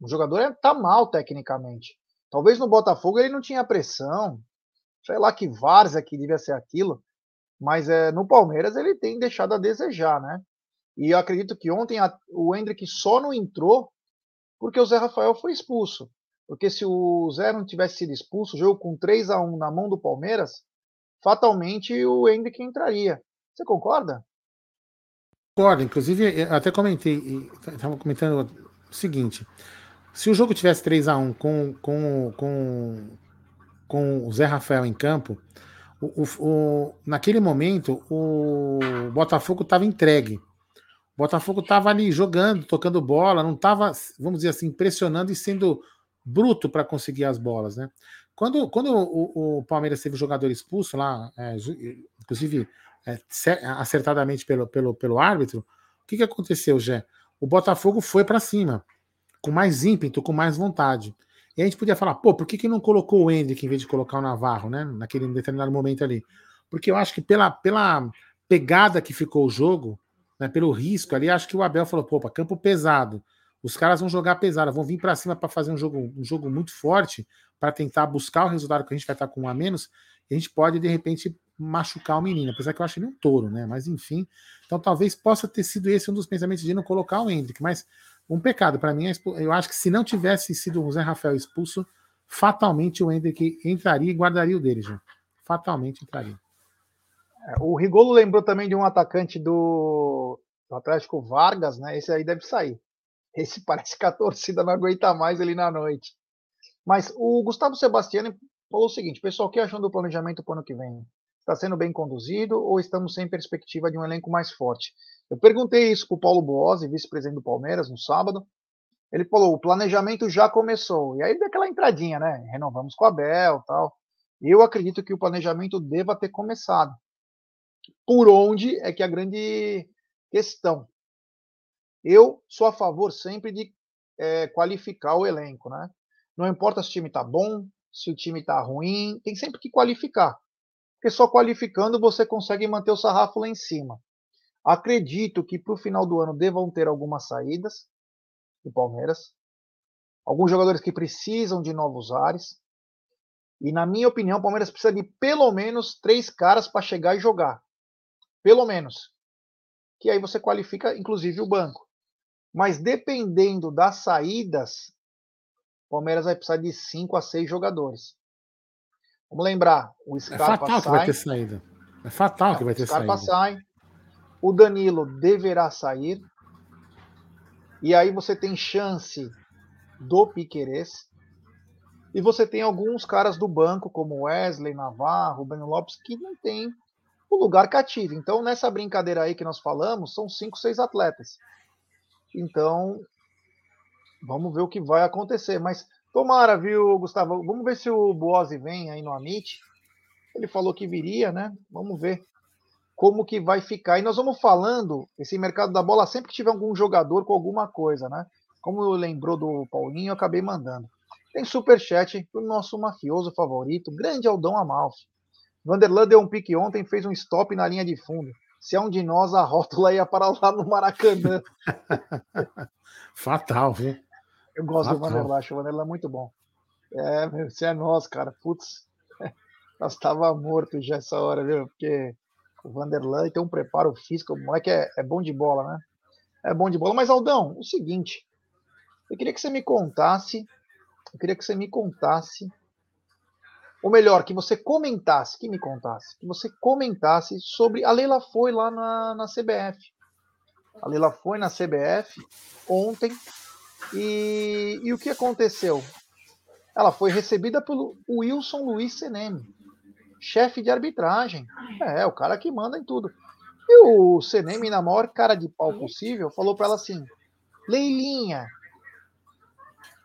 O jogador é, tá mal tecnicamente. Talvez no Botafogo ele não tinha pressão, sei lá que várzea que devia ser aquilo, mas é, no Palmeiras ele tem deixado a desejar, né? E eu acredito que ontem a, o Hendrick só não entrou porque o Zé Rafael foi expulso. Porque se o Zé não tivesse sido expulso, o jogo com 3 a 1 na mão do Palmeiras, fatalmente o Hendrick entraria. Você concorda? Concordo. Inclusive, eu até comentei, estava comentando o seguinte: se o jogo tivesse 3 a 1 com, com, com, com o Zé Rafael em campo, o, o, naquele momento o Botafogo estava entregue. O Botafogo estava ali jogando, tocando bola, não estava, vamos dizer assim, pressionando e sendo bruto para conseguir as bolas, né? Quando, quando o, o Palmeiras teve o jogador expulso lá, é, inclusive é, acertadamente pelo, pelo, pelo árbitro, o que, que aconteceu, Jé? O Botafogo foi para cima, com mais ímpeto, com mais vontade. E a gente podia falar, pô, por que, que não colocou o Hendrick em vez de colocar o Navarro, né? Naquele determinado momento ali. Porque eu acho que pela, pela pegada que ficou o jogo, né, pelo risco ali, acho que o Abel falou, pô, campo pesado. Os caras vão jogar pesado, vão vir para cima para fazer um jogo, um jogo muito forte, para tentar buscar o resultado que a gente vai estar com um a menos. E a gente pode, de repente, machucar o menino, apesar que eu acho ele um touro, né? Mas enfim. Então talvez possa ter sido esse um dos pensamentos de não colocar o Hendrick, mas um pecado para mim. Eu acho que se não tivesse sido o Zé Rafael expulso, fatalmente o Hendrick entraria e guardaria o dele, já. Fatalmente entraria. É, o Rigolo lembrou também de um atacante do, do Atlético Vargas, né? Esse aí deve sair. Esse parece que a torcida não aguenta mais ali na noite. Mas o Gustavo Sebastiani falou o seguinte: pessoal, o que acham do planejamento para o ano que vem? Está sendo bem conduzido ou estamos sem perspectiva de um elenco mais forte? Eu perguntei isso para o Paulo Boazzi, vice-presidente do Palmeiras, no sábado. Ele falou: o planejamento já começou. E aí deu aquela entradinha, né? Renovamos com a Bel tal. Eu acredito que o planejamento deva ter começado. Por onde é que é a grande questão? Eu sou a favor sempre de é, qualificar o elenco, né? Não importa se o time está bom, se o time está ruim, tem sempre que qualificar porque só qualificando você consegue manter o sarrafo lá em cima. Acredito que para o final do ano devam ter algumas saídas do Palmeiras, alguns jogadores que precisam de novos ares. E na minha opinião, o Palmeiras precisa de pelo menos três caras para chegar e jogar. Pelo menos. Que aí você qualifica, inclusive, o banco. Mas dependendo das saídas, o Palmeiras vai precisar de cinco a seis jogadores. Vamos lembrar, o Scarpa é fatal sai. que vai ter saída. É fatal é, que vai ter saída. O Scarpa sai. O Danilo deverá sair. E aí você tem chance do Piquerez. E você tem alguns caras do banco, como Wesley, Navarro, Breno Lopes, que não tem o lugar cativo. Então, nessa brincadeira aí que nós falamos, são cinco, seis atletas. Então, vamos ver o que vai acontecer. Mas Tomara, viu, Gustavo? Vamos ver se o Boazzi vem aí no Amit. Ele falou que viria, né? Vamos ver como que vai ficar. E nós vamos falando, esse mercado da bola, sempre que tiver algum jogador com alguma coisa, né? Como lembrou do Paulinho, eu acabei mandando. Tem superchat do nosso mafioso favorito, grande Aldão Amalfi. Vanderlan deu um pique ontem, fez um stop na linha de fundo. Se é um de nós, a rótula ia para lá no Maracanã. Fatal, viu? Eu gosto ah, do Vanderlei, acho o Vanderlei muito bom. É, você é nós, cara. Putz, nós estava morto já essa hora, viu? Porque o Vanderlei tem um preparo físico, o moleque é, é bom de bola, né? É bom de bola. Mas, Aldão, o seguinte, eu queria que você me contasse, eu queria que você me contasse, ou melhor, que você comentasse, que me contasse, que você comentasse sobre. A Leila foi lá na, na CBF. A Leila foi na CBF ontem e, e o que aconteceu? Ela foi recebida pelo Wilson Luiz Seneme, chefe de arbitragem. É, o cara que manda em tudo. E o Seneme, na maior cara de pau possível, falou para ela assim: Leilinha,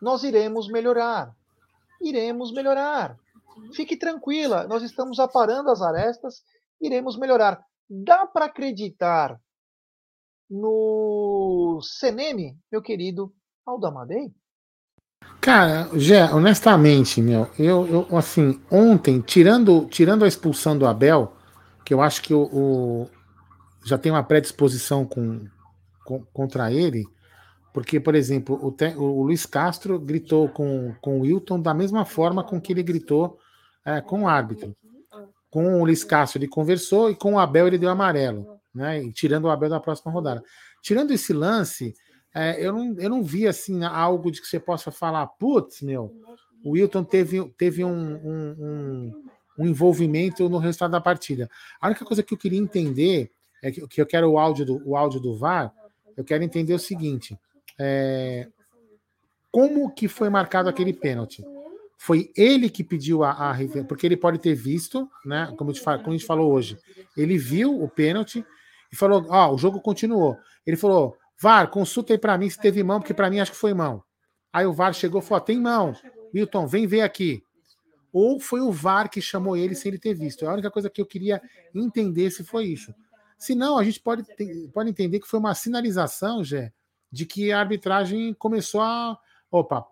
nós iremos melhorar. Iremos melhorar. Fique tranquila, nós estamos aparando as arestas, iremos melhorar. Dá para acreditar no Seneme, meu querido Aldamadei? Cara, Gé, honestamente, meu, eu, eu, assim, ontem, tirando, tirando a expulsão do Abel, que eu acho que o, o já tem uma predisposição com, com, contra ele, porque, por exemplo, o, te, o Luiz Castro gritou com, com o Wilton da mesma forma com que ele gritou é, com o árbitro. Com o Luiz Castro ele conversou e com o Abel ele deu amarelo, né? Tirando o Abel da próxima rodada. Tirando esse lance, é, eu, não, eu não vi assim algo de que você possa falar, putz, meu, o Wilton teve, teve um, um, um, envolvimento no resultado da partida. A única coisa que eu queria entender é que, que eu quero o áudio do, o áudio do VAR. Eu quero entender o seguinte: é, como que foi marcado aquele pênalti? Foi ele que pediu a, a porque ele pode ter visto, né? Como gente, como a gente falou hoje, ele viu o pênalti e falou: Ó, oh, o jogo continuou. Ele falou: VAR, consulta aí para mim se teve mão, porque para mim acho que foi mão. Aí o VAR chegou e falou: tem mão. Milton, vem ver aqui. Ou foi o VAR que chamou ele sem ele ter visto. É a única coisa que eu queria entender se foi isso. Se não, a gente pode, pode entender que foi uma sinalização, Gé, de que a arbitragem começou a. Opa,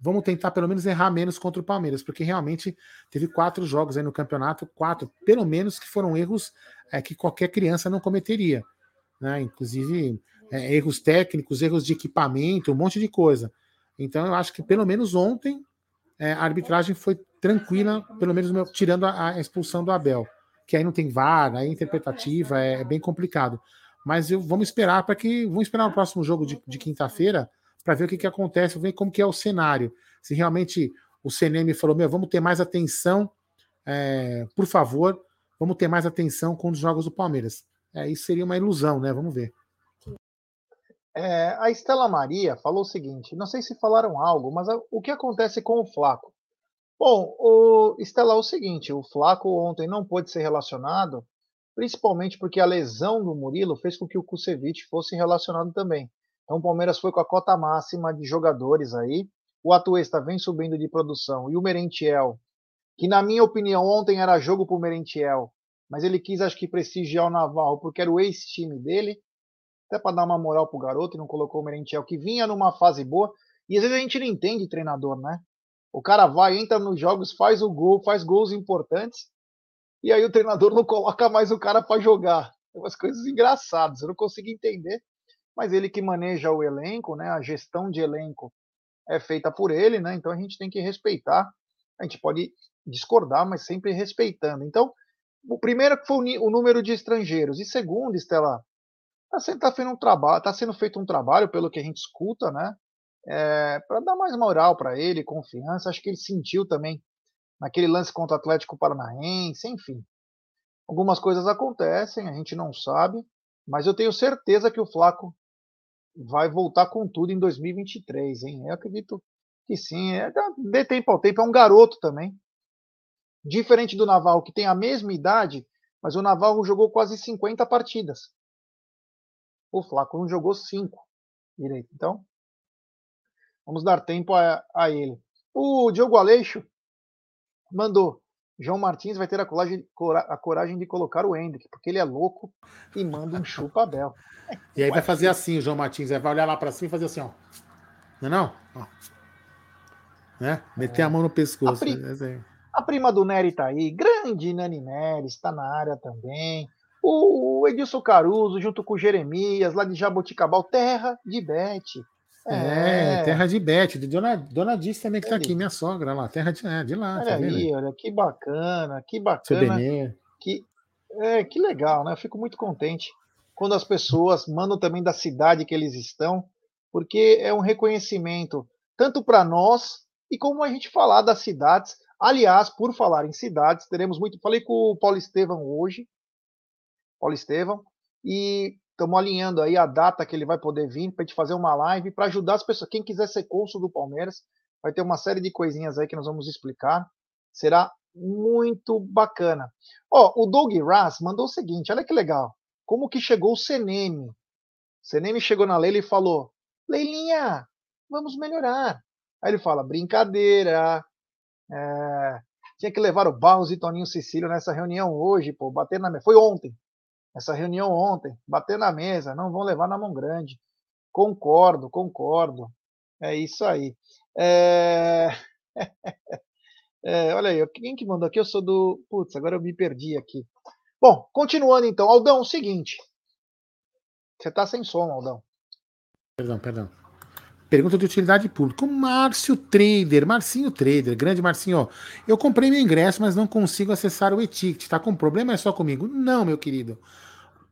vamos tentar pelo menos errar menos contra o Palmeiras, porque realmente teve quatro jogos aí no campeonato, quatro, pelo menos, que foram erros é, que qualquer criança não cometeria. Né? Inclusive, é, erros técnicos, erros de equipamento, um monte de coisa. Então, eu acho que pelo menos ontem é, a arbitragem foi tranquila, pelo menos meu, tirando a, a, expulsão do Abel, que aí não tem VAR, aí é interpretativa, é, é bem complicado. Mas eu, vamos esperar para que. Vamos esperar o próximo jogo de, de quinta-feira para ver o que, que acontece, ver como que é o cenário. Se realmente o CNM falou, meu, vamos ter mais atenção, é, por favor, vamos ter mais atenção com os jogos do Palmeiras. É, isso seria uma ilusão, né? Vamos ver. É, a Estela Maria falou o seguinte: não sei se falaram algo, mas o que acontece com o Flaco? Bom, o, Estela, é o seguinte: o Flaco ontem não pôde ser relacionado, principalmente porque a lesão do Murilo fez com que o Kusevich fosse relacionado também. Então o Palmeiras foi com a cota máxima de jogadores aí. O Atuesta vem subindo de produção e o Merentiel, que na minha opinião ontem era jogo para o Merentiel, mas ele quis acho que prestigiar o Navarro porque era o ex-time dele até para dar uma moral pro garoto, e não colocou o Merentiel, que vinha numa fase boa. E às vezes a gente não entende treinador, né? O cara vai, entra nos jogos, faz o gol, faz gols importantes, e aí o treinador não coloca mais o cara para jogar. É umas coisas engraçadas, eu não consigo entender. Mas ele que maneja o elenco, né? A gestão de elenco é feita por ele, né? Então a gente tem que respeitar. A gente pode discordar, mas sempre respeitando. Então, o primeiro foi o número de estrangeiros. E segundo, Estela, Está sendo, tá sendo, um trabalho, tá sendo feito um trabalho, pelo que a gente escuta, né? É, para dar mais moral para ele, confiança. Acho que ele sentiu também naquele lance contra o Atlético Paranaense, enfim. Algumas coisas acontecem, a gente não sabe, mas eu tenho certeza que o Flaco vai voltar com tudo em 2023, hein? Eu acredito que sim. É, dê tempo ao tempo, é um garoto também. Diferente do Naval, que tem a mesma idade, mas o Naval jogou quase 50 partidas. O Flaco não jogou cinco direito. Então, vamos dar tempo a, a ele. O Diogo Aleixo mandou. João Martins vai ter a coragem, a coragem de colocar o Hendrick, porque ele é louco e manda um chupa Abel. E aí vai fazer assim, o João Martins, vai olhar lá para cima e fazer assim, ó. Não é não? Ó. Né? Meter é. a mão no pescoço. A, pri... Né? a prima do Nery tá aí, grande Nani Nery, está na área também. O Edilson Caruso, junto com o Jeremias, lá de Jaboticabal, terra de Bete. É, é, terra de Bete, de Dona, Dona Diz também que está aqui, minha sogra lá, terra de, é, de lá. Olha tá aí, olha, que bacana, que bacana. Que, é, que legal, né? Eu fico muito contente quando as pessoas mandam também da cidade que eles estão, porque é um reconhecimento tanto para nós e como a gente falar das cidades. Aliás, por falar em cidades, teremos muito. Falei com o Paulo Estevam hoje, Paulo Estevam, e estamos alinhando aí a data que ele vai poder vir para a gente fazer uma live para ajudar as pessoas. Quem quiser ser cônsul do Palmeiras, vai ter uma série de coisinhas aí que nós vamos explicar. Será muito bacana. Ó, o Doug Ras mandou o seguinte: olha que legal. Como que chegou o Seneme? Seneme chegou na Leila e falou: Leilinha, vamos melhorar. Aí ele fala: brincadeira. É, tinha que levar o Barros e Toninho Cecílio nessa reunião hoje, pô, bater na. Foi ontem essa reunião ontem, bater na mesa, não vão levar na mão grande. Concordo, concordo. É isso aí. É... é, olha aí, quem que mandou aqui? Eu sou do. Putz, agora eu me perdi aqui. Bom, continuando então. Aldão, o seguinte. Você está sem som, Aldão. Perdão, perdão. Pergunta de utilidade pública. O Márcio Trader, Marcinho Trader, grande Marcinho. Eu comprei meu ingresso, mas não consigo acessar o e-ticket. Tá com problema? É só comigo? Não, meu querido.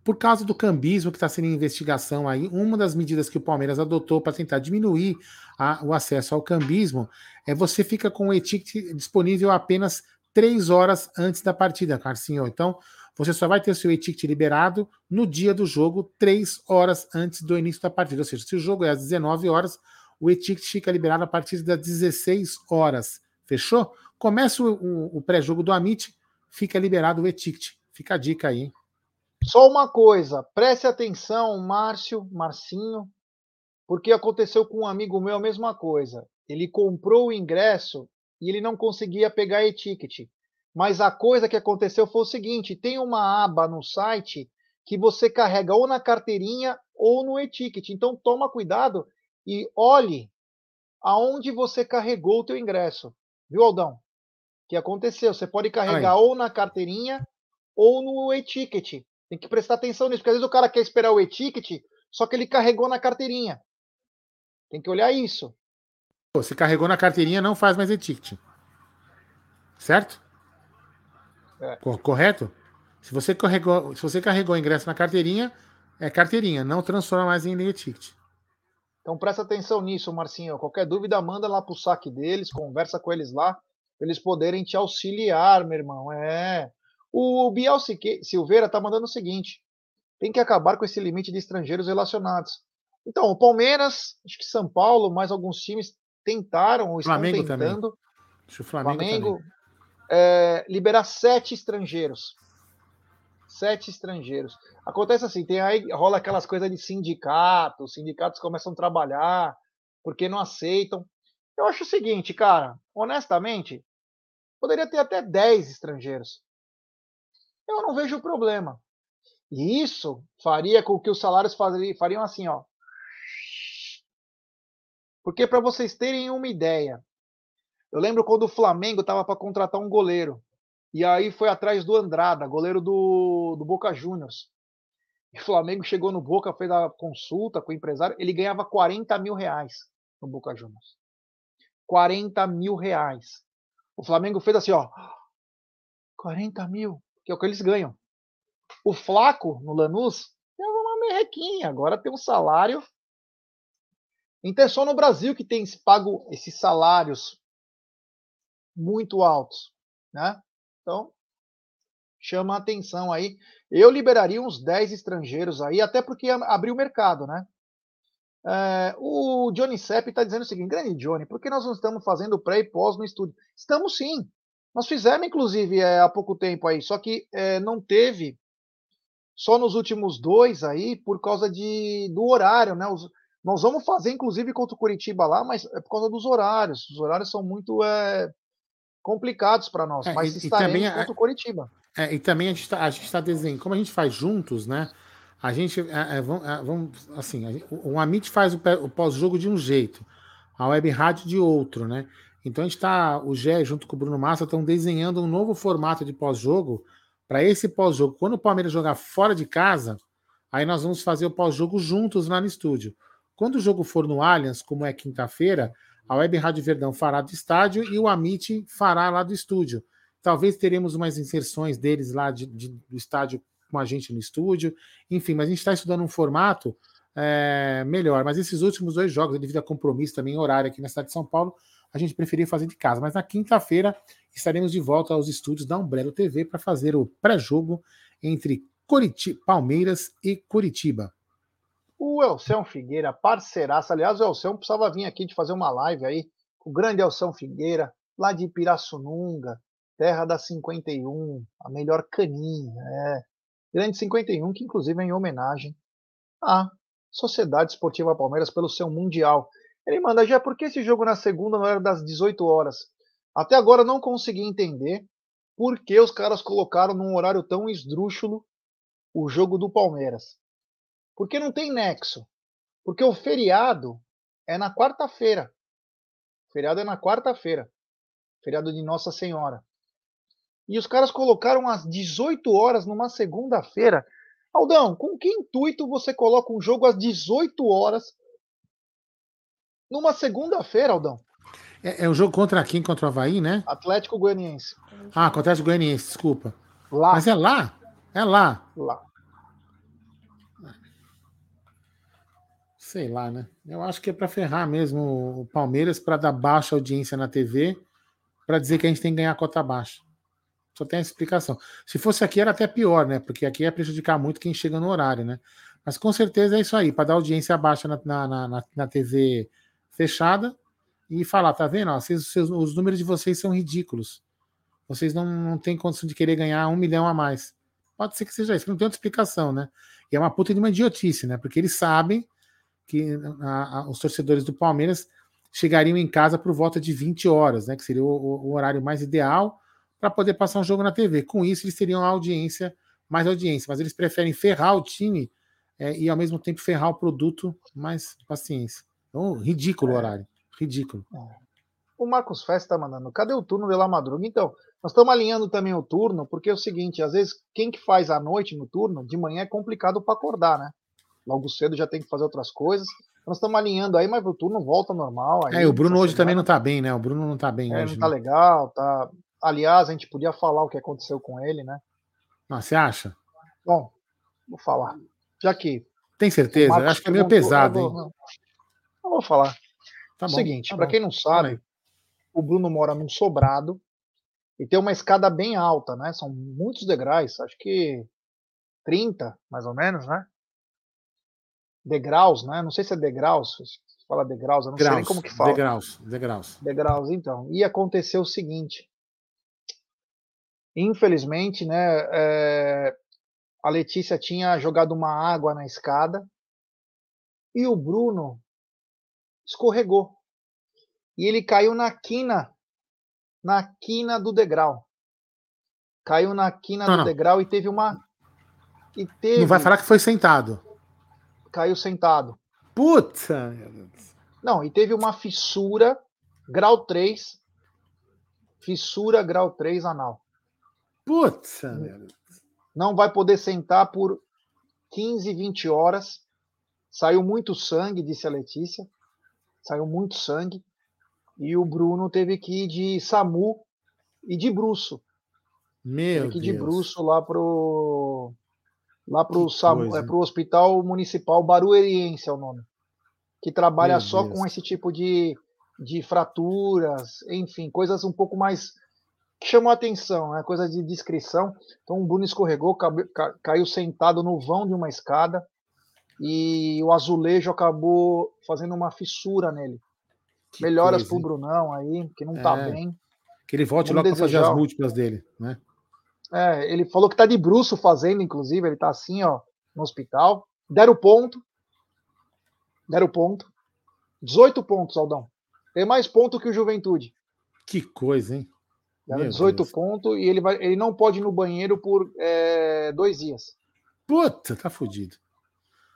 Por causa do cambismo que está sendo em investigação aí, uma das medidas que o Palmeiras adotou para tentar diminuir a, o acesso ao cambismo é você fica com o e-ticket disponível apenas três horas antes da partida, Carcinho. Então, você só vai ter seu e-ticket liberado no dia do jogo, três horas antes do início da partida. Ou seja, se o jogo é às 19 horas, o e-ticket fica liberado a partir das 16 horas. Fechou? Começa o, o, o pré-jogo do Amit, fica liberado o e-ticket. Fica a dica aí. Só uma coisa, preste atenção, Márcio, Marcinho, porque aconteceu com um amigo meu a mesma coisa. Ele comprou o ingresso e ele não conseguia pegar e-ticket. Mas a coisa que aconteceu foi o seguinte: tem uma aba no site que você carrega ou na carteirinha ou no e-ticket. Então toma cuidado e olhe aonde você carregou o teu ingresso. Viu, Aldão? O que aconteceu? Você pode carregar Aí. ou na carteirinha ou no e-ticket. Tem que prestar atenção nisso, porque às vezes o cara quer esperar o e-ticket, só que ele carregou na carteirinha. Tem que olhar isso. Se carregou na carteirinha, não faz mais e-ticket. Certo? É. Correto? Se você carregou, se você carregou o ingresso na carteirinha, é carteirinha, não transforma mais em e-ticket. Então presta atenção nisso, Marcinho. Qualquer dúvida, manda lá pro saque deles, conversa com eles lá, pra eles poderem te auxiliar, meu irmão. É. O Biel Silveira tá mandando o seguinte: tem que acabar com esse limite de estrangeiros relacionados. Então, o Palmeiras, acho que São Paulo, mais alguns times tentaram ou estão Flamengo tentando. Também. Acho o Flamengo, Flamengo é, liberar sete estrangeiros. Sete estrangeiros. Acontece assim, tem aí rola aquelas coisas de sindicato, os sindicatos começam a trabalhar porque não aceitam. Eu acho o seguinte, cara, honestamente, poderia ter até 10 estrangeiros. Eu não vejo problema. E isso faria com que os salários fariam assim, ó. Porque para vocês terem uma ideia, eu lembro quando o Flamengo estava para contratar um goleiro. E aí foi atrás do Andrada, goleiro do, do Boca Juniors. E o Flamengo chegou no Boca, fez a consulta com o empresário, ele ganhava 40 mil reais no Boca Juniors. 40 mil reais. O Flamengo fez assim, ó. 40 mil, que é o que eles ganham. O Flaco, no Lanús, é uma merrequinha. Agora tem um salário. Então é só no Brasil que tem pago esses salários muito altos, né? Então, chama a atenção aí. Eu liberaria uns 10 estrangeiros aí, até porque abriu o mercado, né? É, o Johnny Sepp está dizendo o seguinte: grande Johnny, por que nós não estamos fazendo pré e pós no estúdio? Estamos sim. Nós fizemos, inclusive, é, há pouco tempo aí, só que é, não teve só nos últimos dois aí por causa de, do horário, né? Os, nós vamos fazer, inclusive, contra o Curitiba lá, mas é por causa dos horários. Os horários são muito é, complicados para nós, é, mas e, estaremos e também, contra o Coritiba. É, e também a gente está tá desenhando, como a gente faz juntos, né? A gente, é, é vamos, é, assim, o, o Amit faz o, o pós-jogo de um jeito, a Web Rádio de outro, né? Então a gente está, o Gé junto com o Bruno Massa estão desenhando um novo formato de pós-jogo para esse pós-jogo. Quando o Palmeiras jogar fora de casa, aí nós vamos fazer o pós-jogo juntos lá no estúdio. Quando o jogo for no Allianz, como é quinta-feira, a Web Rádio Verdão fará do estádio e o Amit fará lá do estúdio. Talvez teremos umas inserções deles lá de, de, do estádio com a gente no estúdio. Enfim, mas a gente está estudando um formato é, melhor. Mas esses últimos dois jogos, devido a compromisso também horário aqui na cidade de São Paulo, a gente preferia fazer de casa. Mas na quinta-feira estaremos de volta aos estúdios da Umbrello TV para fazer o pré-jogo entre Curitiba, Palmeiras e Curitiba. O Elcão Figueira, parceiraça. Aliás, o Elcão precisava vir aqui de fazer uma live aí. O grande Elcão Figueira, lá de Pirassununga, terra da 51, a melhor caninha. É. Grande 51, que inclusive é em homenagem à Sociedade Esportiva Palmeiras pelo seu Mundial. Ele manda, já por que esse jogo na segunda não era das 18 horas? Até agora não consegui entender por que os caras colocaram num horário tão esdrúxulo o jogo do Palmeiras. Porque não tem nexo. Porque o feriado é na quarta-feira. O feriado é na quarta-feira. Feriado de Nossa Senhora. E os caras colocaram às 18 horas numa segunda-feira. Aldão, com que intuito você coloca um jogo às 18 horas numa segunda-feira, Aldão? É, é um jogo contra quem? Contra o Havaí, né? Atlético Goianiense. Ah, contra o Atlético Goianiense, desculpa. Lá. Mas é lá? É lá. Lá. Sei lá, né? Eu acho que é para ferrar mesmo o Palmeiras para dar baixa audiência na TV, para dizer que a gente tem que ganhar cota baixa. Só tem essa explicação. Se fosse aqui, era até pior, né? Porque aqui ia prejudicar muito quem chega no horário, né? Mas com certeza é isso aí, para dar audiência baixa na, na, na, na, TV fechada e falar, tá vendo? Ó, vocês, os números de vocês são ridículos. Vocês não, não têm condição de querer ganhar um milhão a mais. Pode ser que seja isso, não tem outra explicação, né? E é uma puta de uma idiotice, né? Porque eles sabem que a, a, os torcedores do Palmeiras chegariam em casa por volta de 20 horas, né? Que seria o, o horário mais ideal para poder passar um jogo na TV. Com isso, eles teriam audiência, mais audiência, mas eles preferem ferrar o time é, e ao mesmo tempo ferrar o produto, mais paciência. Então, ridículo o é. horário. Ridículo. É. O Marcos Festa está mandando. Cadê o turno de La Madruga? Então, nós estamos alinhando também o turno, porque é o seguinte, às vezes quem que faz à noite no turno, de manhã é complicado para acordar, né? Logo cedo já tem que fazer outras coisas. Nós estamos alinhando aí, mas o turno volta normal. Aí, é, o Bruno hoje semana. também não está bem, né? O Bruno não está bem é, hoje. Não tá né? legal, tá. Aliás, a gente podia falar o que aconteceu com ele, né? Ah, você acha? Bom, vou falar. Já que. Tem certeza? Acho que é meio pesado, hein? Não, não vou falar. Tá bom, Seguinte, tá para quem não sabe, o Bruno mora num sobrado e tem uma escada bem alta, né? São muitos degraus, acho que 30, mais ou menos, né? Degraus, né? Não sei se é degraus, se fala degraus, eu não graus, sei nem como que fala. Degraus, degraus. Degraus, então. E aconteceu o seguinte. Infelizmente, né, é, a Letícia tinha jogado uma água na escada e o Bruno escorregou e ele caiu na quina, na quina do degrau. Caiu na quina não, do não. degrau e teve uma. E teve... Não vai falar que foi sentado. Caiu sentado. Puta! Não, e teve uma fissura, grau 3. Fissura grau 3 anal. Puta! Não vai poder sentar por 15, 20 horas. Saiu muito sangue, disse a Letícia. Saiu muito sangue e o Bruno teve que ir de SAMU e de bruxo. Meu teve que ir de bruxo lá pro lá pro, SAMU, é, pro Hospital Municipal Barueriense é o nome, que trabalha Meu só Deus. com esse tipo de, de fraturas, enfim, coisas um pouco mais que chamou a atenção, né? coisa de descrição. Então o Bruno escorregou, caiu sentado no vão de uma escada e o azulejo acabou fazendo uma fissura nele. Que Melhoras coisa, pro Brunão aí, que não tá é, bem. Que ele volte Vamos logo para fazer as múltiplas dele, né? É, ele falou que tá de bruxo fazendo, inclusive, ele tá assim, ó, no hospital. Deram ponto. Deram ponto. 18 pontos, Aldão. Tem mais ponto que o Juventude. Que coisa, hein? Deram 18 pontos e ele, vai, ele não pode ir no banheiro por é, dois dias. Puta, tá fudido.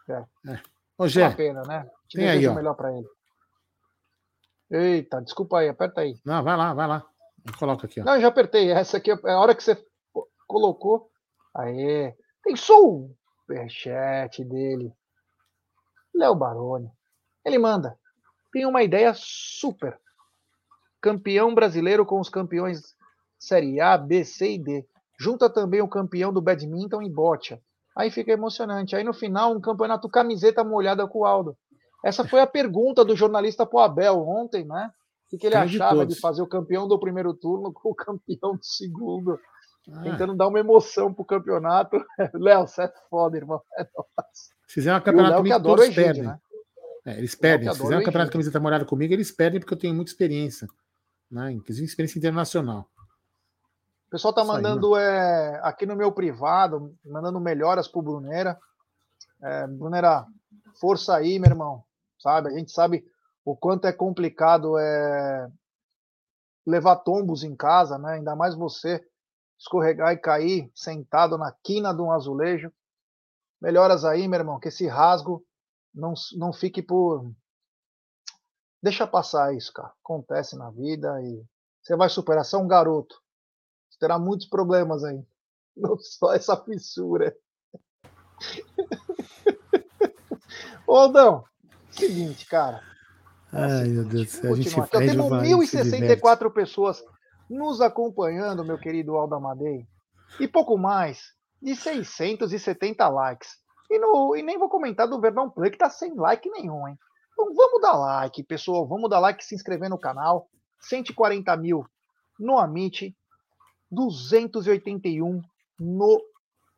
É. é. Ô, Gé, é uma pena, né? Te tem aí, ó. melhor ele. Eita, desculpa aí, aperta aí. Não, vai lá, vai lá. Coloca aqui, ó. Não, já apertei. Essa aqui é a hora que você colocou. Aê. Tem superchat dele. Léo Baroni. Ele manda. Tem uma ideia super. Campeão brasileiro com os campeões Série A, B, C e D. Junta também o campeão do badminton e bocha. Aí fica emocionante. Aí no final, um campeonato camiseta molhada com o Aldo. Essa foi a pergunta do jornalista pro Abel ontem, né? O que, ele achava de, de, fazer o campeão do primeiro turno com o campeão do segundo. Ah. Tentando dar uma emoção pro campeonato. Léo, você é foda, irmão. É Se fizer um campeonato comigo, todos Egídio, perdem. Né? É, eles perdem. Se fizer um campeonato de camiseta molhada comigo, eles perdem porque eu tenho muita experiência. Né? Inclusive experiência internacional. O pessoal tá mandando aí, é, aqui no meu privado, mandando melhoras pro Brunera. É, Brunera, força aí, meu irmão sabe? A gente sabe o quanto é complicado é levar tombos em casa, né? Ainda mais você escorregar e cair sentado na quina de um azulejo. Melhoras aí, meu irmão, que esse rasgo não, não fique por. Deixa passar isso, cara. Acontece na vida e você vai superar. Você é um garoto. Você terá muitos problemas aí. Não só essa fissura. Ô, Aldão, Seguinte, cara. Ai, meu Deus do céu. A gente Então, temos 1.064 pessoas nos acompanhando, meu querido Aldo Amadei. E pouco mais de 670 likes. E, no, e nem vou comentar do Verdão Play, que tá sem like nenhum, hein? Então vamos dar like, pessoal. Vamos dar like, se inscrever no canal. 140 mil no Amit. 281 no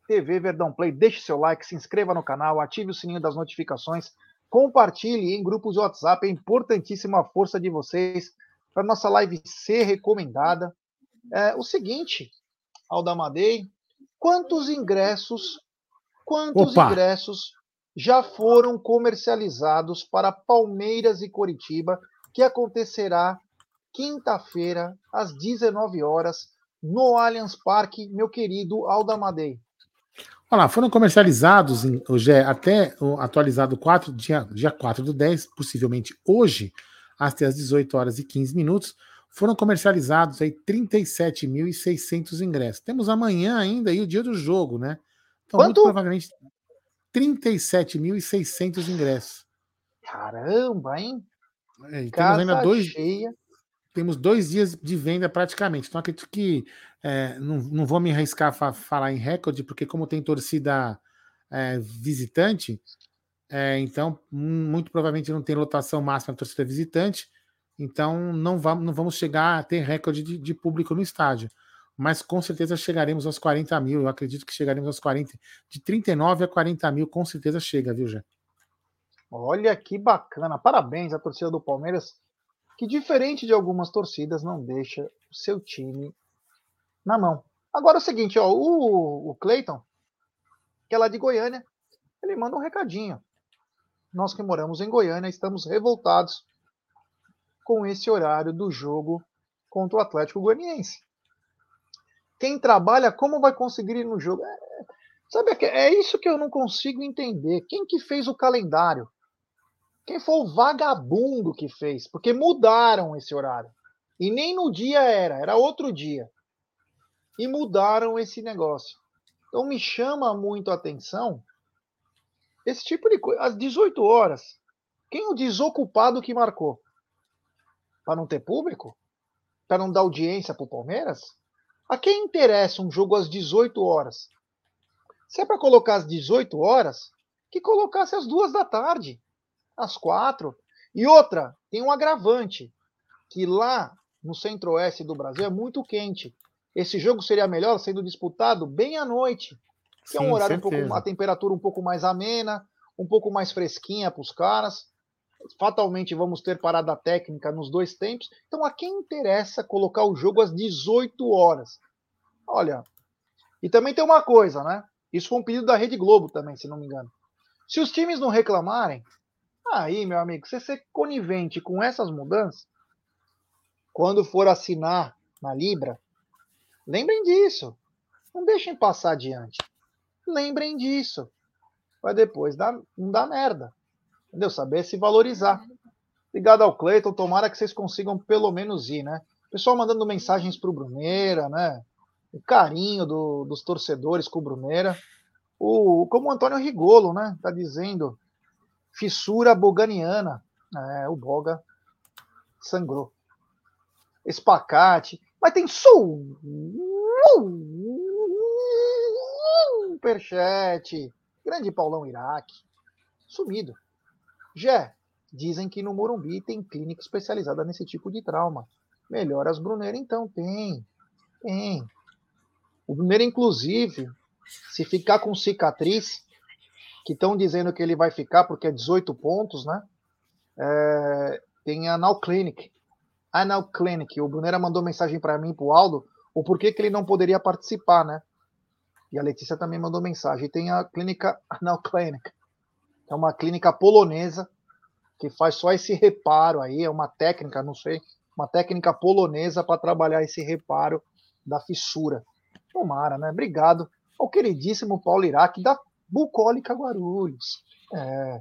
TV Verdão Play. Deixe seu like, se inscreva no canal, ative o sininho das notificações, compartilhe em grupos de WhatsApp. É importantíssima a força de vocês para nossa live ser recomendada. É, o seguinte, Aldamadei, quantos ingressos, quantos Opa. ingressos já foram comercializados para Palmeiras e Coritiba, que acontecerá quinta-feira às 19 horas no Allianz Parque, meu querido Aldamadei. Olha lá, foram comercializados em, hoje é até o atualizado 4, dia, dia 4 do 10, possivelmente hoje, até às 18 horas e 15 minutos, foram comercializados aí 37.600 ingressos. Temos amanhã ainda aí o dia do jogo, né? Então, Quanto? muito provavelmente 37.600 ingressos. Caramba, hein? É, temos ainda dois, cheia. Temos dois dias de venda praticamente. Então, acredito que é, não, não vou me arriscar a falar em recorde, porque como tem torcida é, visitante, é, então muito provavelmente não tem lotação máxima da torcida visitante, então não vamos, não vamos chegar a ter recorde de, de, público no estádio. Mas com certeza chegaremos aos 40 mil. Eu acredito que chegaremos aos 40, de 39 a 40 mil, com certeza chega, viu, Jé? Olha que bacana. Parabéns à torcida do Palmeiras, que diferente de algumas torcidas, não deixa o seu time na mão. Agora é o seguinte, ó, o, o Cleiton, que é lá de Goiânia, ele manda um recadinho. Nós que moramos em Goiânia estamos revoltados com esse horário do jogo contra o Atlético Goianiense. Quem trabalha, como vai conseguir ir no jogo? É, sabe, é isso que eu não consigo entender. Quem que fez o calendário? Quem foi o vagabundo que fez? Porque mudaram esse horário. E nem no dia era, era outro dia e mudaram esse negócio. Então me chama muito a atenção esse tipo de coisa. Às 18 horas, quem é o desocupado que marcou? Para não ter público? Para não dar audiência para o Palmeiras? A quem interessa um jogo às 18 horas? Se é para colocar às 18 horas, que colocasse às duas da tarde, às quatro. E outra, tem um agravante, que lá no centro-oeste do Brasil é muito quente. Esse jogo seria melhor sendo disputado bem à noite, que Sim, é um horário um pouco, uma temperatura um pouco mais amena, um pouco mais fresquinha para os caras. Fatalmente vamos ter parada técnica nos dois tempos. Então, a quem interessa colocar o jogo às 18 horas? Olha, e também tem uma coisa, né? Isso foi um pedido da Rede Globo também, se não me engano. Se os times não reclamarem, aí, meu amigo, você ser conivente com essas mudanças, quando for assinar na Libra, Lembrem disso. Não deixem passar adiante. Lembrem disso. Vai depois dar, não dá merda. Entendeu? Saber se valorizar. Obrigado ao Cleiton. Tomara que vocês consigam pelo menos ir, né? Pessoal mandando mensagens pro Bruneira, né? O carinho do, dos torcedores com o Bruneira. O, como o Antônio Rigolo, né? Tá dizendo fissura boganiana. É, o Boga sangrou. Espacate. Mas tem superchat. Grande Paulão Iraque. Sumido. Jé, dizem que no Morumbi tem clínica especializada nesse tipo de trauma. Melhora as Bruneira, então? Tem. Tem. O Bruneira, inclusive, se ficar com cicatriz, que estão dizendo que ele vai ficar porque é 18 pontos, né? É, tem a Now Clinic, Anal Clinic. O Brunera mandou mensagem para mim, para o Aldo, o porquê que ele não poderia participar, né? E a Letícia também mandou mensagem. Tem a clínica Anal Clinic, é uma clínica polonesa que faz só esse reparo aí, é uma técnica, não sei, uma técnica polonesa para trabalhar esse reparo da fissura. Tomara, né? Obrigado ao queridíssimo Paulo Iraque da Bucólica Guarulhos. É.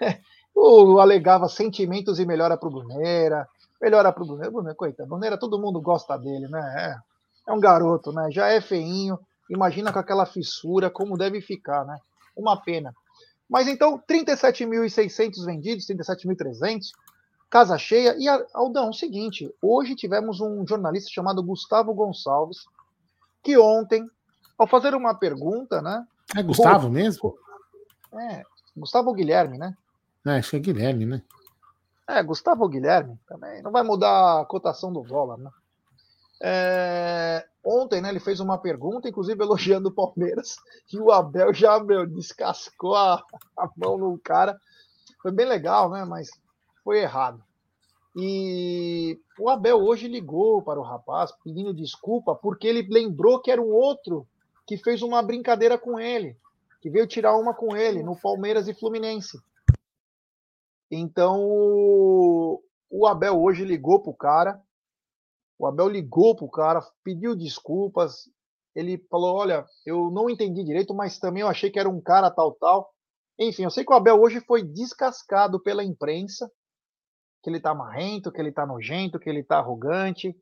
o alegava sentimentos e melhora para o Brunera, melhora pro Bruneira. Bruneira, coitado, Bruneira, todo mundo gosta dele, né? É, é um garoto, né? Já é feinho. Imagina com aquela fissura como deve ficar, né? Uma pena. Mas então, 37.600 vendidos, 37.300, casa cheia. E, Aldão, o seguinte, hoje tivemos um jornalista chamado Gustavo Gonçalves, que ontem, ao fazer uma pergunta, né? É Gustavo mesmo? É, Gustavo Guilherme, né? É, acho que é Guilherme, né? É, Gustavo Guilherme também. Não vai mudar a cotação do dólar, né? É, Ontem, né, ele fez uma pergunta, inclusive elogiando o Palmeiras, e o Abel já, meu, descascou a, a mão no cara. Foi bem legal, né, mas foi errado. E o Abel hoje ligou para o rapaz pedindo desculpa porque ele lembrou que era um outro que fez uma brincadeira com ele, que veio tirar uma com ele no Palmeiras e Fluminense. Então o Abel hoje ligou pro cara, o Abel ligou pro cara, pediu desculpas. Ele falou: Olha, eu não entendi direito, mas também eu achei que era um cara tal, tal. Enfim, eu sei que o Abel hoje foi descascado pela imprensa, que ele tá marrento, que ele tá nojento, que ele tá arrogante.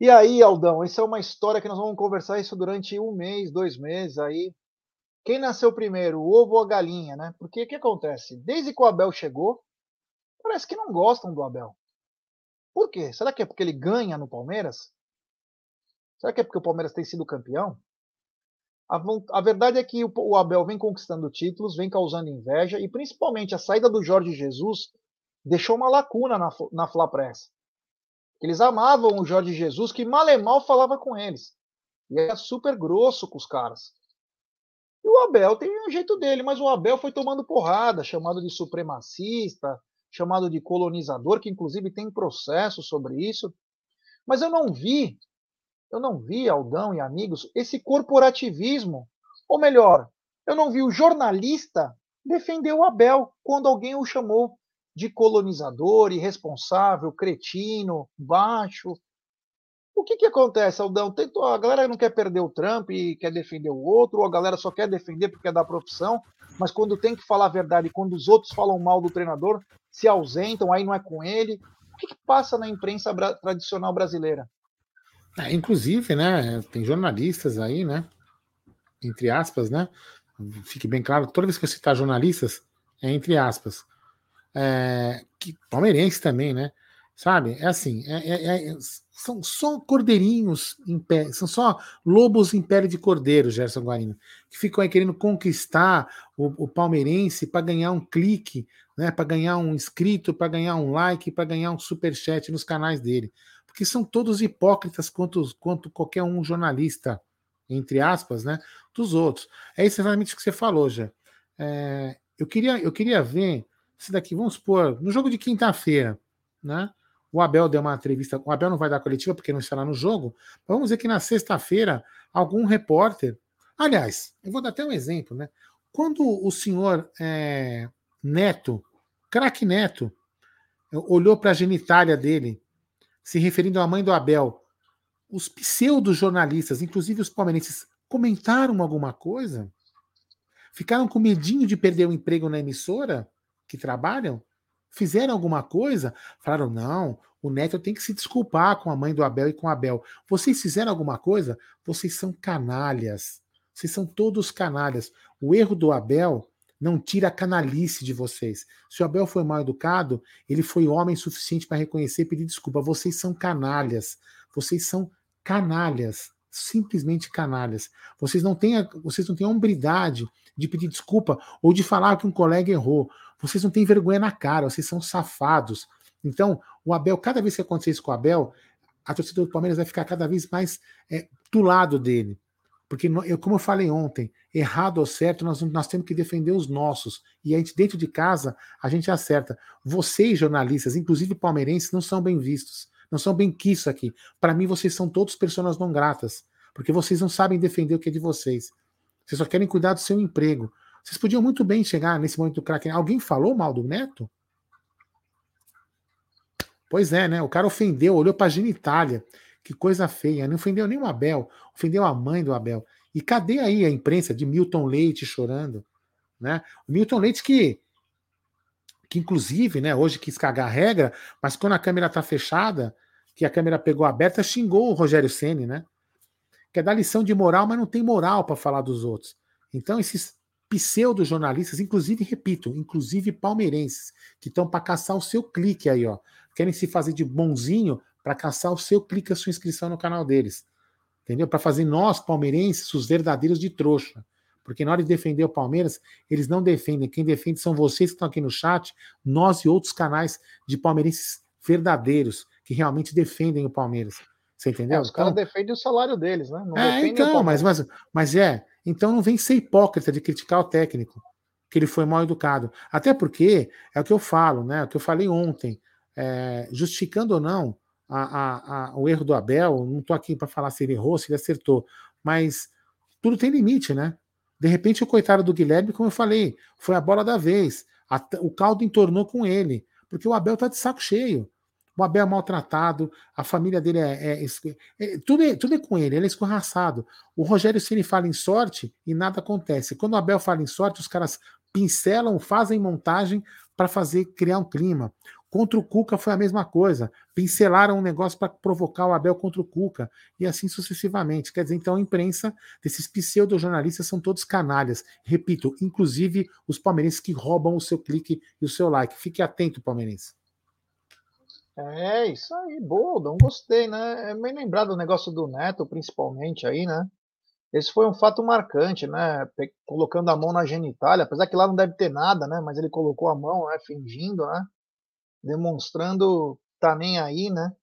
E aí, Aldão, isso é uma história que nós vamos conversar isso durante um mês, dois meses aí. Quem nasceu primeiro, o ovo ou a galinha, né? Porque o que acontece? Desde que o Abel chegou, parece que não gostam do Abel. Por quê? Será que é porque ele ganha no Palmeiras? Será que é porque o Palmeiras tem sido campeão? A, a verdade é que o, o, Abel vem conquistando títulos, vem causando inveja e principalmente a saída do Jorge Jesus deixou uma lacuna na, na Fla Press. Eles amavam o Jorge Jesus, que mal e mal falava com eles. E era super grosso com os caras. E o Abel tem um jeito dele, mas o Abel foi tomando porrada, chamado de supremacista, chamado de colonizador, que inclusive tem processo sobre isso. Mas eu não vi, eu não vi, Aldão e amigos, esse corporativismo. Ou melhor, eu não vi o jornalista defender o Abel quando alguém o chamou de colonizador, irresponsável, cretino, baixo. O que, que acontece, Aldão? A galera não quer perder o Trump e quer defender o outro, ou a galera só quer defender porque é da profissão, mas quando tem que falar a verdade, quando os outros falam mal do treinador, se ausentam, aí não é com ele. O que, que passa na imprensa bra tradicional brasileira? É, inclusive, né, tem jornalistas aí, né, entre aspas, né, fique bem claro, toda vez que eu citar jornalistas, é entre aspas, é, que, palmeirense também, né, sabe, é assim, é, é, é são só cordeirinhos, em pé, são só lobos em pele de cordeiro, Gerson Guarino, que ficam aí querendo conquistar o, o palmeirense para ganhar um clique, né, para ganhar um inscrito, para ganhar um like, para ganhar um super chat nos canais dele, porque são todos hipócritas quanto, quanto qualquer um jornalista, entre aspas, né, dos outros. É exatamente o que você falou, já. É, eu queria, eu queria ver se daqui, vamos supor, no jogo de quinta-feira, né? O Abel deu uma entrevista. O Abel não vai dar coletiva porque não estará no jogo. Vamos dizer que na sexta-feira, algum repórter. Aliás, eu vou dar até um exemplo, né? Quando o senhor é, Neto, craque Neto, olhou para a genitália dele, se referindo à mãe do Abel, os pseudo-jornalistas, inclusive os palmeirenses, comentaram alguma coisa? Ficaram com medinho de perder o emprego na emissora que trabalham? Fizeram alguma coisa, falaram: não, o Neto tem que se desculpar com a mãe do Abel e com o Abel. Vocês fizeram alguma coisa? Vocês são canalhas. Vocês são todos canalhas. O erro do Abel não tira a canalice de vocês. Se o Abel foi mal educado, ele foi homem suficiente para reconhecer e pedir desculpa. Vocês são canalhas. Vocês são canalhas. Simplesmente canalhas. Vocês não têm a, vocês não têm a hombridade de pedir desculpa ou de falar que um colega errou. Vocês não têm vergonha na cara, vocês são safados. Então, o Abel, cada vez que acontecer isso com o Abel, a torcida do Palmeiras vai ficar cada vez mais é, do lado dele. Porque, eu, como eu falei ontem, errado ou certo, nós, nós temos que defender os nossos. E a gente, dentro de casa, a gente acerta. Vocês, jornalistas, inclusive palmeirenses, não são bem vistos. Não são bem quistos aqui. Para mim, vocês são todos pessoas não gratas. Porque vocês não sabem defender o que é de vocês. Vocês só querem cuidar do seu emprego. Vocês podiam muito bem chegar nesse momento do craque. Alguém falou mal do Neto? Pois é, né? O cara ofendeu, olhou para a genitália. Que coisa feia. Não ofendeu nem o Abel, ofendeu a mãe do Abel. E cadê aí a imprensa de Milton Leite chorando? Né? O Milton Leite que, que inclusive, né, hoje quis cagar a regra, mas quando a câmera está fechada, que a câmera pegou aberta, xingou o Rogério Ceni, né? Quer dar lição de moral, mas não tem moral para falar dos outros. Então, esses pseudo-jornalistas, inclusive, repito, inclusive palmeirenses, que estão para caçar o seu clique aí, ó. Querem se fazer de bonzinho para caçar o seu clique, a sua inscrição no canal deles. Entendeu? Para fazer nós, palmeirenses, os verdadeiros de trouxa. Porque na hora de defender o Palmeiras, eles não defendem. Quem defende são vocês que estão aqui no chat, nós e outros canais de palmeirenses verdadeiros, que realmente defendem o Palmeiras. Você entendeu? É, os caras então, defendem o salário deles, né? Não é, então, mas, mas, mas é. Então não vem ser hipócrita de criticar o técnico, que ele foi mal educado. Até porque é o que eu falo, né? É o que eu falei ontem. É, justificando ou não a, a, a, o erro do Abel, não estou aqui para falar se ele errou, se ele acertou, mas tudo tem limite, né? De repente, o coitado do Guilherme, como eu falei, foi a bola da vez. o caldo entornou com ele, porque o Abel tá de saco cheio. O Abel é maltratado, a família dele é, é, é, tudo, é tudo é com ele, ele é escorraçado. O Rogério Ceni fala em sorte e nada acontece. Quando o Abel fala em sorte, os caras pincelam, fazem montagem para fazer criar um clima. Contra o Cuca foi a mesma coisa. Pincelaram um negócio para provocar o Abel contra o Cuca e assim sucessivamente. Quer dizer, então a imprensa desses pseudo-jornalistas são todos canalhas. Repito, inclusive os palmeirenses que roubam o seu clique e o seu like. Fique atento, palmeirense. É, isso aí, não gostei, né? É bem lembrado o negócio do Neto, principalmente aí, né? Esse foi um fato marcante, né? Colocando a mão na genitália, apesar que lá não deve ter nada, né? Mas ele colocou a mão, né? Fingindo, né? demonstrando tá nem aí, né?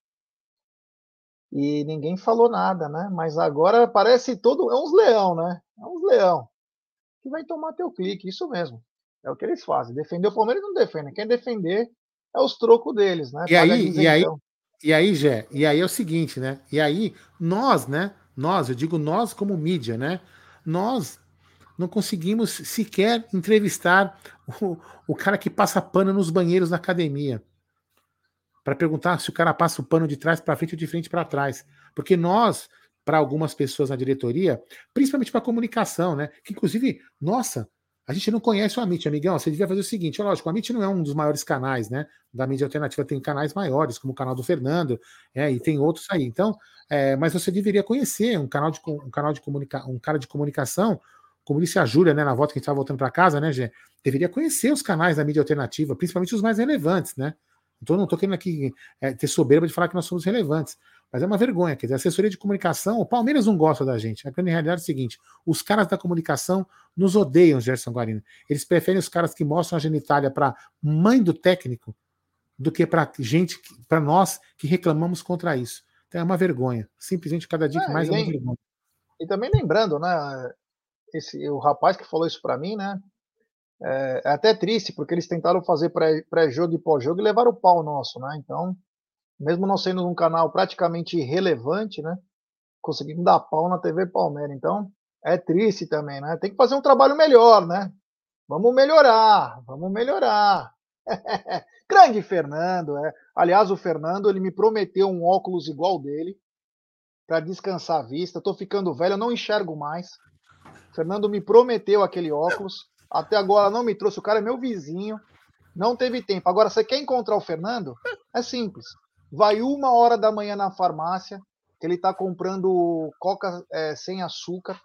E ninguém falou nada, né? Mas agora parece todo. É uns leão, né? É uns leão. Que vai tomar teu clique, isso mesmo. É o que eles fazem. Defender o Palmeiras não defende. Quem defender é os trocos deles, né? E aí, e aí, e aí, Gé, e aí é o seguinte, né? E aí, nós, né? Nós, eu digo nós como mídia, né? Nós não conseguimos sequer entrevistar o, o cara que passa pano nos banheiros da academia para perguntar se o cara passa o pano de trás para frente ou de frente para trás. Porque nós, para algumas pessoas na diretoria, principalmente para comunicação, né? Que inclusive, nossa, a gente não conhece o Amit, amigão. Você devia fazer o seguinte: lógico, o Amit não é um dos maiores canais, né? Da mídia alternativa tem canais maiores, como o canal do Fernando, é, e tem outros aí. Então, é, mas você deveria conhecer um canal de um canal de comunicação, um cara de comunicação, como disse a Júlia, né, na volta que a gente estava voltando para casa, né, Gê? Deveria conhecer os canais da mídia alternativa, principalmente os mais relevantes, né? Então não estou querendo aqui é, ter soberba de falar que nós somos relevantes. Mas é uma vergonha, quer dizer, a assessoria de comunicação, o Palmeiras não gosta da gente. A grande realidade é o seguinte: os caras da comunicação nos odeiam, Gerson Guarino. Eles preferem os caras que mostram a genitália para mãe do técnico do que para gente, para nós que reclamamos contra isso. Então é uma vergonha. Simplesmente cada dia que é, mais é uma vergonha. E também lembrando, né? Esse, o rapaz que falou isso para mim, né? É, é, até triste, porque eles tentaram fazer pré-jogo e pós-jogo e levaram o pau nosso, né? Então, mesmo não sendo um canal praticamente irrelevante, né? Conseguimos dar pau na TV Palmeiras. Então, é triste também, né? Tem que fazer um trabalho melhor, né? Vamos melhorar, vamos melhorar. Grande Fernando, é. Aliás, o Fernando, ele me prometeu um óculos igual dele para descansar a vista. Tô ficando velho, eu não enxergo mais. O Fernando me prometeu aquele óculos. Até agora não me trouxe. O cara é meu vizinho. Não teve tempo. Agora, você quer encontrar o Fernando? É simples. Vai uma hora da manhã na farmácia, que ele está comprando coca é, sem açúcar.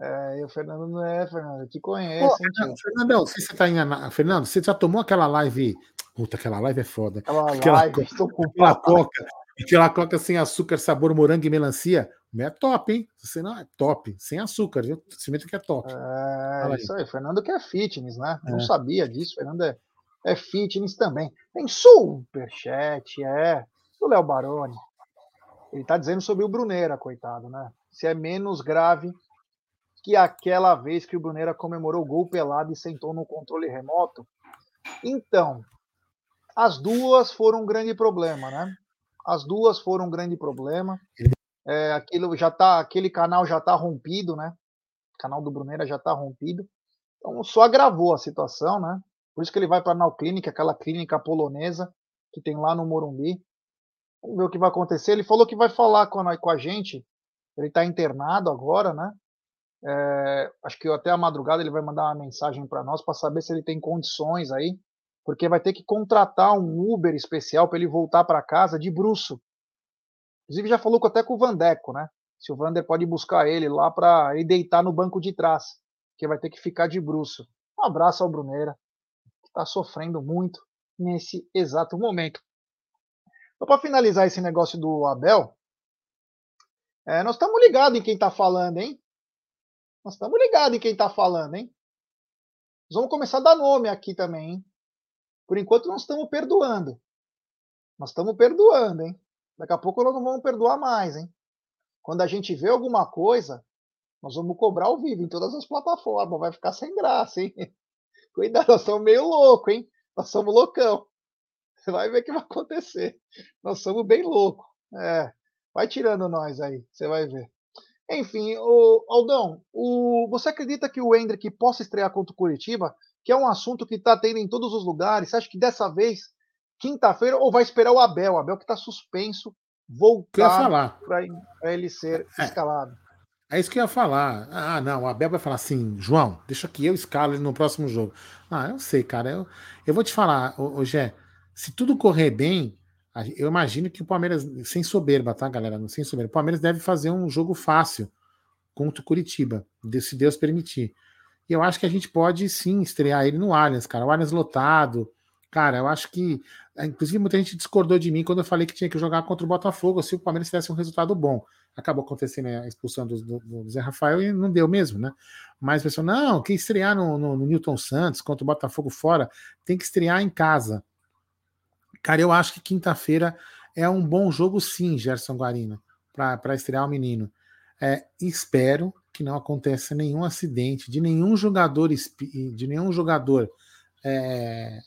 É, e o Fernando não é, Fernando, te conhece. Pô, Fernando, Fernandão, se você tá em, Fernando, você já tomou aquela live. Puta, aquela live é foda. Aquela, aquela live, com aquela coca. Aquela coca sem açúcar, sabor morango e melancia. É top, hein? Você não é top, sem açúcar, viu? Cimento que é top. É, isso aí. Fernando que é fitness, né? É. Não sabia disso. Fernando é, é fitness também. Tem superchat, é. Do Léo Baroni. Ele tá dizendo sobre o Bruneira, coitado, né? Se é menos grave que aquela vez que o Bruneira comemorou o gol pelado e sentou no controle remoto. Então, as duas foram um grande problema, né? As duas foram um grande problema. É, aquilo já tá, aquele canal já está rompido, né? O canal do Bruneira já está rompido. Então só agravou a situação, né? Por isso que ele vai para a Nau Clinic, aquela clínica polonesa que tem lá no Morumbi. Vamos ver o que vai acontecer. Ele falou que vai falar com a, com a gente. Ele está internado agora, né? É, acho que até a madrugada ele vai mandar uma mensagem para nós para saber se ele tem condições aí, porque vai ter que contratar um Uber especial para ele voltar para casa de bruxo, Inclusive já falou até com o Vandeco, né? Se o Vander pode buscar ele lá para ele deitar no banco de trás, que vai ter que ficar de bruxo. Um abraço ao Bruneira, está sofrendo muito nesse exato momento. Então, para finalizar esse negócio do Abel, é, nós estamos ligados em quem está falando, hein? Nós estamos ligados em quem está falando, hein? Nós vamos começar a dar nome aqui também, hein? Por enquanto, nós estamos perdoando. Nós estamos perdoando, hein? Daqui a pouco nós não vamos perdoar mais, hein? Quando a gente vê alguma coisa, nós vamos cobrar ao vivo em todas as plataformas. Vai ficar sem graça, hein? Cuidado, nós somos meio louco, hein? Nós somos loucão. Você vai ver o que vai acontecer. Nós somos bem loucos. É. Vai tirando nós aí, você vai ver. Enfim, o Aldão, o, você acredita que o Hendrick possa estrear contra o Curitiba? Que é um assunto que está tendo em todos os lugares. Você acha que dessa vez, quinta-feira, ou vai esperar o Abel? O Abel que está suspenso, voltar para ele ser é. escalado. É isso que eu ia falar. Ah, não, o Abel vai falar assim, João, deixa que eu escalo ele no próximo jogo. Ah, eu sei, cara. Eu, eu vou te falar, ô, Gé, se tudo correr bem, eu imagino que o Palmeiras, sem soberba, tá, galera? Sem soberba, o Palmeiras deve fazer um jogo fácil contra o Curitiba, se Deus permitir. E eu acho que a gente pode sim estrear ele no Allianz, cara. O Allianz lotado. Cara, eu acho que. Inclusive, muita gente discordou de mim quando eu falei que tinha que jogar contra o Botafogo se o Palmeiras tivesse um resultado bom. Acabou acontecendo a expulsão do, do, do Zé Rafael e não deu mesmo, né? Mas o pessoal, não, quem estrear no, no, no Newton Santos contra o Botafogo fora tem que estrear em casa. Cara, eu acho que quinta-feira é um bom jogo, sim, Gerson Guarino, para estrear o menino. É, espero que não aconteça nenhum acidente de nenhum jogador de nenhum jogador é,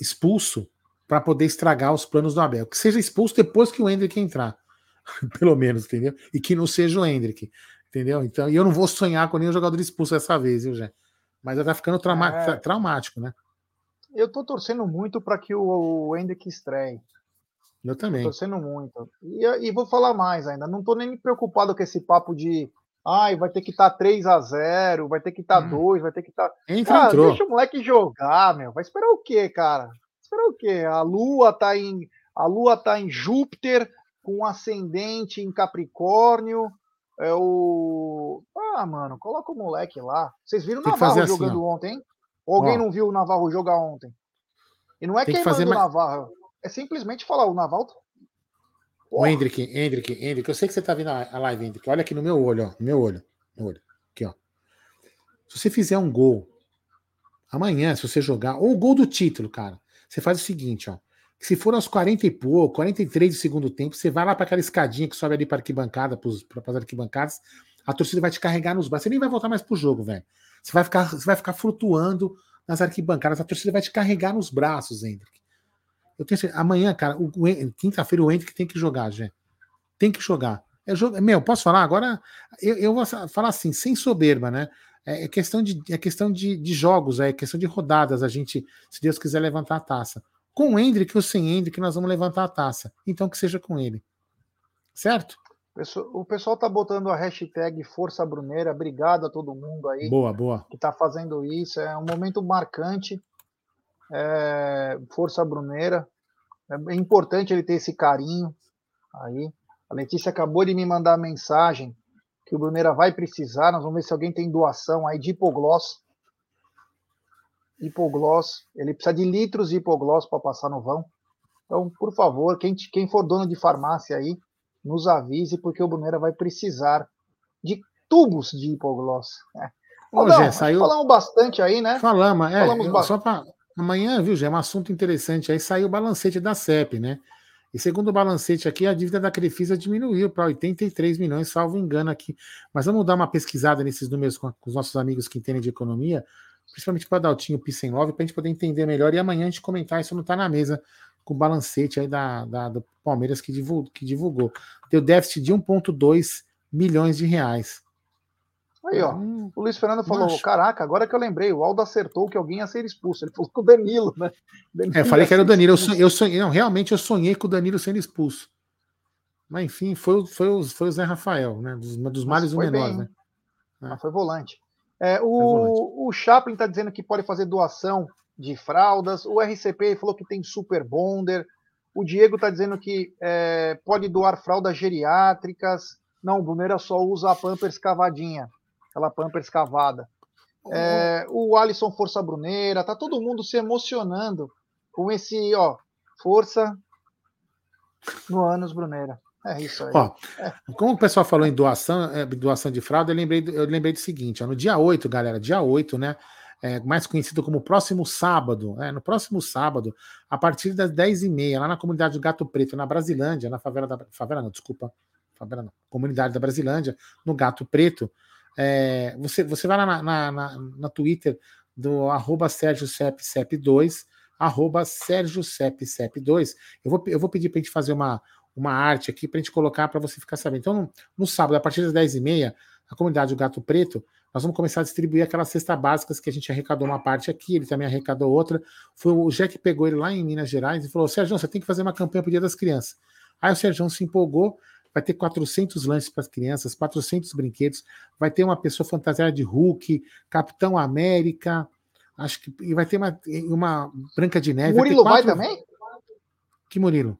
expulso para poder estragar os planos do Abel. Que seja expulso depois que o Hendrick entrar, pelo menos, entendeu? E que não seja o Hendrick, entendeu? Então, e eu não vou sonhar com nenhum jogador expulso dessa vez, viu, Jé? Mas vai ficando trauma é... traumático, né? eu tô torcendo muito para que o Hendrick estreie. Eu também. Tô torcendo muito. E, e, vou falar mais ainda. Não tô nem preocupado com esse papo de. Ai, vai ter que estar tá 3 a 0 vai ter que estar tá hum. 2, vai ter que estar. Tá... Entra, entrou. Deixa o moleque jogar, meu. Vai esperar o quê, cara? Esperar o quê? A Lua tá em. A Lua tá em Júpiter, com ascendente em Capricórnio. É o. Ah, mano, coloca o moleque lá. Vocês viram o Navarro assim, jogando ontem, hein? Ou alguém Ó, não viu o Navarro jogar ontem? E não é queimando fazer o Navarro, é simplesmente falar, o Navarro. O Hendrick, Hendrick, Hendrick, eu sei que você tá vendo a live, Hendrick. Olha aqui no meu olho, ó. No meu olho. No olho. Aqui, ó. Se você fizer um gol amanhã, se você jogar, ou o gol do título, cara, você faz o seguinte, ó. Se for aos 40 e pouco, 43 do segundo tempo, você vai lá para aquela escadinha que sobe ali para arquibancada, para as arquibancadas, a torcida vai te carregar nos braços. Você nem vai voltar mais pro jogo, velho. Você vai ficar, você vai ficar flutuando nas arquibancadas. A torcida vai te carregar nos braços, Hendrick. Eu tenho certeza. Amanhã, cara, quinta-feira o Hendrick tem que jogar, gente. Tem que jogar. É jogo, meu, posso falar? Agora, eu, eu, vou falar assim, sem soberba, né? É, é questão, de, é questão de, de, jogos, é questão de rodadas. A gente, se Deus quiser, levantar a taça. Com o Hendrick ou sem Hendrick, nós vamos levantar a taça. Então que seja com ele. Certo? O pessoal tá botando a hashtag Força Bruneira. Obrigado a todo mundo aí. Boa, boa. Que tá fazendo isso. É um momento marcante. É, Força Bruneira. É importante ele ter esse carinho aí. A Letícia acabou de me mandar a mensagem que o Bruneira vai precisar. Nós vamos ver se alguém tem doação aí de hipogloss. Hipogloss. Ele precisa de litros de hipogloss para passar no vão. Então, por favor, quem, quem for dono de farmácia aí, nos avise, porque o Brunera vai precisar de tubos de hipogloss. Né? Ô, Gê, saiu... Falamos bastante aí, né? Falamos, é. Falamos só para amanhã, viu, Gê, é um assunto interessante. Aí saiu o balancete da CEP, né? E segundo o balancete aqui, a dívida da Crefisa diminuiu para 83 milhões, salvo engano aqui. Mas vamos dar uma pesquisada nesses números com, os nossos amigos que entendem de economia, principalmente para o Daltinho Pissenlove, para a gente poder entender melhor e amanhã a gente comentar isso não está na mesa com o balancete aí da, da, do Palmeiras que divulgou, que divulgou. Deu déficit de 1,2 milhões de reais. Aí, ó. Hum, o Luiz Fernando falou: caraca, agora que eu lembrei, o Aldo acertou que alguém ia ser expulso. Ele falou com o Danilo, né? Danilo é, eu falei que era o Danilo. Eu sonhei, eu sonhei, não, realmente eu sonhei com o Danilo sendo expulso. Mas enfim, foi, foi, o, foi o Zé Rafael, né? Dos, dos males o menor, bem, né? É. foi volante. É, o, o Chaplin está dizendo que pode fazer doação de fraldas. O RCP falou que tem super bonder. O Diego está dizendo que é, pode doar fraldas geriátricas. Não, o Bruneira só usa a Pampers cavadinha, aquela Pampers cavada. É, o Alisson Força Bruneira, tá todo mundo se emocionando com esse, ó, força no Anos Bruneira. É isso aí. Ó. Como o pessoal falou em doação, é, doação de fralda, eu lembrei, eu lembrei do seguinte: ó, no dia 8, galera, dia 8, né? é, mais conhecido como próximo sábado, é, no próximo sábado, a partir das 10h30, lá na comunidade do Gato Preto, na Brasilândia, na favela da. Favela não, desculpa. Favela não, comunidade da Brasilândia, no Gato Preto. É, você, você vai lá na, na, na, na Twitter do arroba Sérgio Cep, Cep 2, arroba Sérgio Cep, Cep 2. Eu vou, eu vou pedir para a gente fazer uma, uma arte aqui para a gente colocar para você ficar sabendo. Então, no, no, sábado, a partir das 10h30, a comunidade do Gato Preto, nós vamos começar a distribuir aquelas cestas básicas que a gente arrecadou uma parte aqui, ele também arrecadou outra. Foi o Jack que pegou ele lá em Minas Gerais e falou: Sérgio, você tem que fazer uma campanha para o Dia das Crianças. Aí o Sérgio se empolgou, vai ter 400 lanches para as crianças, 400 brinquedos, vai ter uma pessoa fantasiada de Hulk, Capitão América, acho que e vai ter uma, uma Branca de Neve. Murilo vai, quatro... vai também? Que Murilo?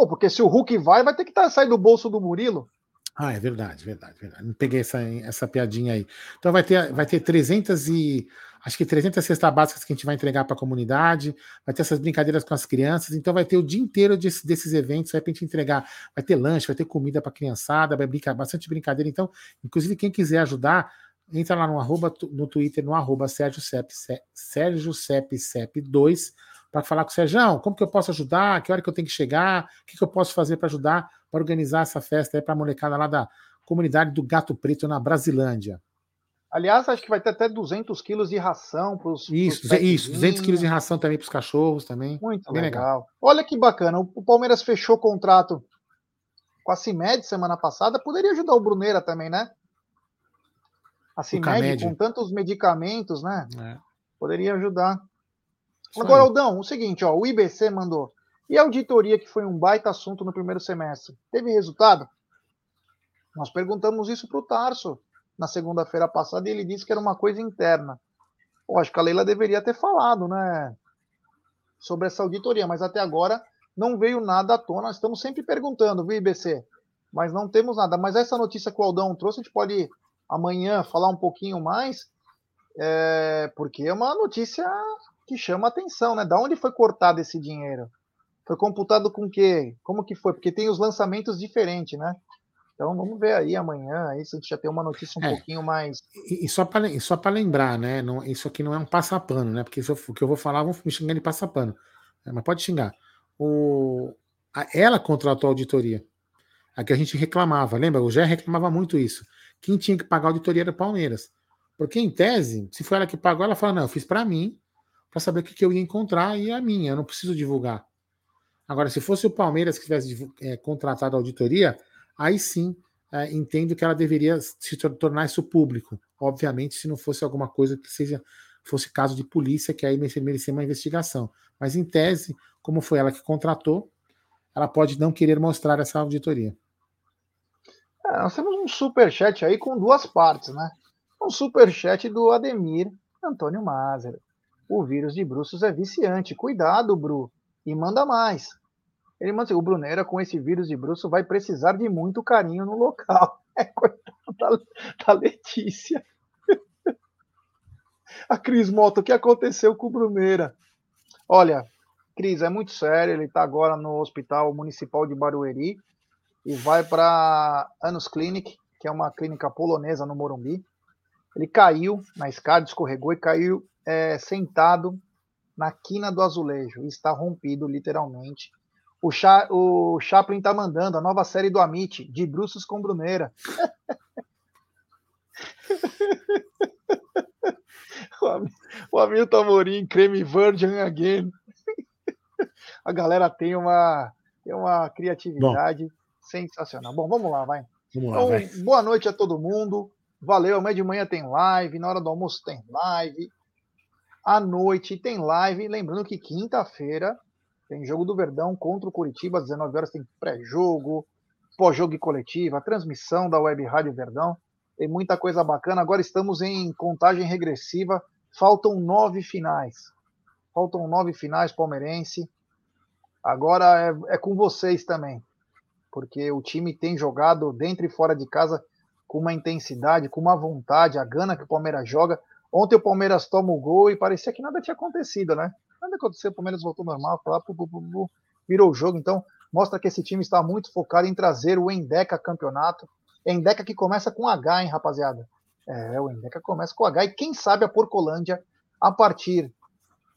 Pô, porque se o Hulk vai, vai ter que tá, sair do bolso do Murilo. Ah, é verdade, verdade, verdade. Não peguei essa, essa piadinha aí. Então vai ter, vai ter 300 e acho que 300 cestas básicas que a gente vai entregar para a comunidade, vai ter essas brincadeiras com as crianças, então vai ter o dia inteiro desse, desses eventos, vai para a gente entregar, vai ter lanche, vai ter comida para a criançada, vai brincar, bastante brincadeira. Então, inclusive, quem quiser ajudar, entra lá no arroba, no Twitter, no arroba Sérgio Cep, Sérgio Cep, Cep 2, para falar com o Sérgio, como que eu posso ajudar, que hora que eu tenho que chegar, o que, que eu posso fazer para ajudar, para organizar essa festa aí para a molecada lá da comunidade do Gato Preto na Brasilândia. Aliás, acho que vai ter até 200 quilos de ração para os. Isso, isso, 200 quilos de ração também para os cachorros também. Muito legal. legal. Olha que bacana. O Palmeiras fechou contrato com a CIMED semana passada. Poderia ajudar o Bruneira também, né? A CIMED, com tantos medicamentos, né? É. Poderia ajudar. Isso Agora, aí. Aldão, o seguinte, ó, o IBC mandou. E a auditoria, que foi um baita assunto no primeiro semestre, teve resultado? Nós perguntamos isso para o Tarso na segunda-feira passada e ele disse que era uma coisa interna. Eu acho que a Leila deveria ter falado, né? Sobre essa auditoria, mas até agora não veio nada à tona. Nós estamos sempre perguntando, viu, IBC? Mas não temos nada. Mas essa notícia que o Aldão trouxe, a gente pode amanhã falar um pouquinho mais, é... porque é uma notícia que chama atenção, né? Da onde foi cortado esse dinheiro? Foi computado com o quê? Como que foi? Porque tem os lançamentos diferentes, né? Então vamos ver aí amanhã, aí se a gente já tem uma notícia um é, pouquinho mais. E, e só para lembrar, né? Não, isso aqui não é um passapano, né? Porque isso, o que eu vou falar, vão me xingar de passapano. É, mas pode xingar. O, a, ela contratou a auditoria. A que a gente reclamava, lembra? O Gé reclamava muito isso. Quem tinha que pagar a auditoria era o Palmeiras. Porque, em tese, se foi ela que pagou, ela falou: não, eu fiz para mim, para saber o que, que, eu ia encontrar, e a minha, eu não preciso divulgar. Agora, se fosse o Palmeiras que tivesse é, contratado a auditoria, aí sim é, entendo que ela deveria se tornar isso público. Obviamente, se não fosse alguma coisa que seja fosse caso de polícia, que aí merecia uma investigação. Mas em tese, como foi ela que contratou, ela pode não querer mostrar essa auditoria. É, nós temos um super chat aí com duas partes, né? Um super chat do Ademir Antônio Mazer. O vírus de bruxos é viciante. Cuidado, Bru. E manda mais. Ele manda assim, o Brunera com esse vírus de bruxo vai precisar de muito carinho no local. É coitado da, da Letícia. A Cris Mota, o que aconteceu com o Brunera? Olha, Cris, é muito sério. Ele está agora no Hospital Municipal de Barueri e vai para Anus Clinic, que é uma clínica polonesa no Morumbi. Ele caiu na escada, escorregou e caiu é, sentado na quina do azulejo. E está rompido, literalmente. O, Cha, o Chaplin tá mandando a nova série do Amit, de Bruços com Bruneira. o Hamilton Amorim, creme virgin again. A galera tem uma, tem uma criatividade Bom. sensacional. Bom, vamos lá, vai. Vamos lá, então, vai. Boa noite a todo mundo. Valeu, amanhã de manhã tem live, na hora do almoço tem live, à noite tem live. Lembrando que quinta-feira tem jogo do Verdão contra o Curitiba, às 19 horas tem pré-jogo, pós-jogo e coletiva, transmissão da Web Rádio Verdão. Tem muita coisa bacana. Agora estamos em contagem regressiva. Faltam nove finais. Faltam nove finais palmeirense. Agora é, é com vocês também. Porque o time tem jogado dentro e fora de casa com uma intensidade, com uma vontade, a gana que o Palmeiras joga. Ontem o Palmeiras toma o gol e parecia que nada tinha acontecido, né? Nada aconteceu, o Palmeiras voltou normal, lá, pu, pu, pu, virou o jogo. Então, mostra que esse time está muito focado em trazer o Endeca campeonato. Endeca que começa com H, hein, rapaziada? É, o Endeca começa com H. E quem sabe a Porcolândia, a partir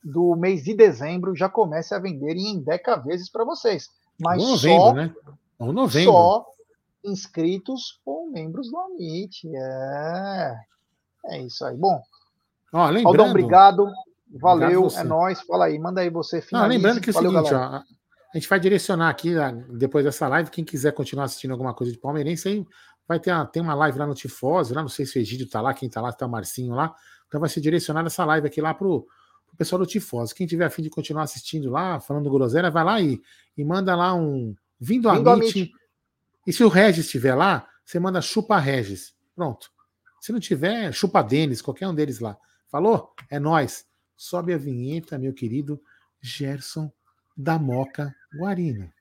do mês de dezembro, já comece a vender em Endeca vezes para vocês. Mas novembro, só, né? novembro. só inscritos ou membros do Amit. É, é isso aí. Bom, ó, lembrando, Aldão, obrigado. Valeu, é nóis. Fala aí, manda aí você. Finalize. Não, lembrando que é o seguinte, ó, a gente vai direcionar aqui, depois dessa live, quem quiser continuar assistindo alguma coisa de palmeirense, aí vai ter uma, tem uma live lá no Tifose, lá, não sei se o Egídio tá lá, quem tá lá, tá o Marcinho lá. Então vai ser direcionada essa live aqui lá pro, pro pessoal do Tifose. Quem tiver a fim de continuar assistindo lá, falando groselha, vai lá e, e manda lá um. Vindo a Amit. E se o Regis estiver lá, você manda chupa Regis. Pronto. Se não tiver, chupa Denis, qualquer um deles lá. Falou? É nós. Sobe a vinheta, meu querido Gerson da Moca Guarina.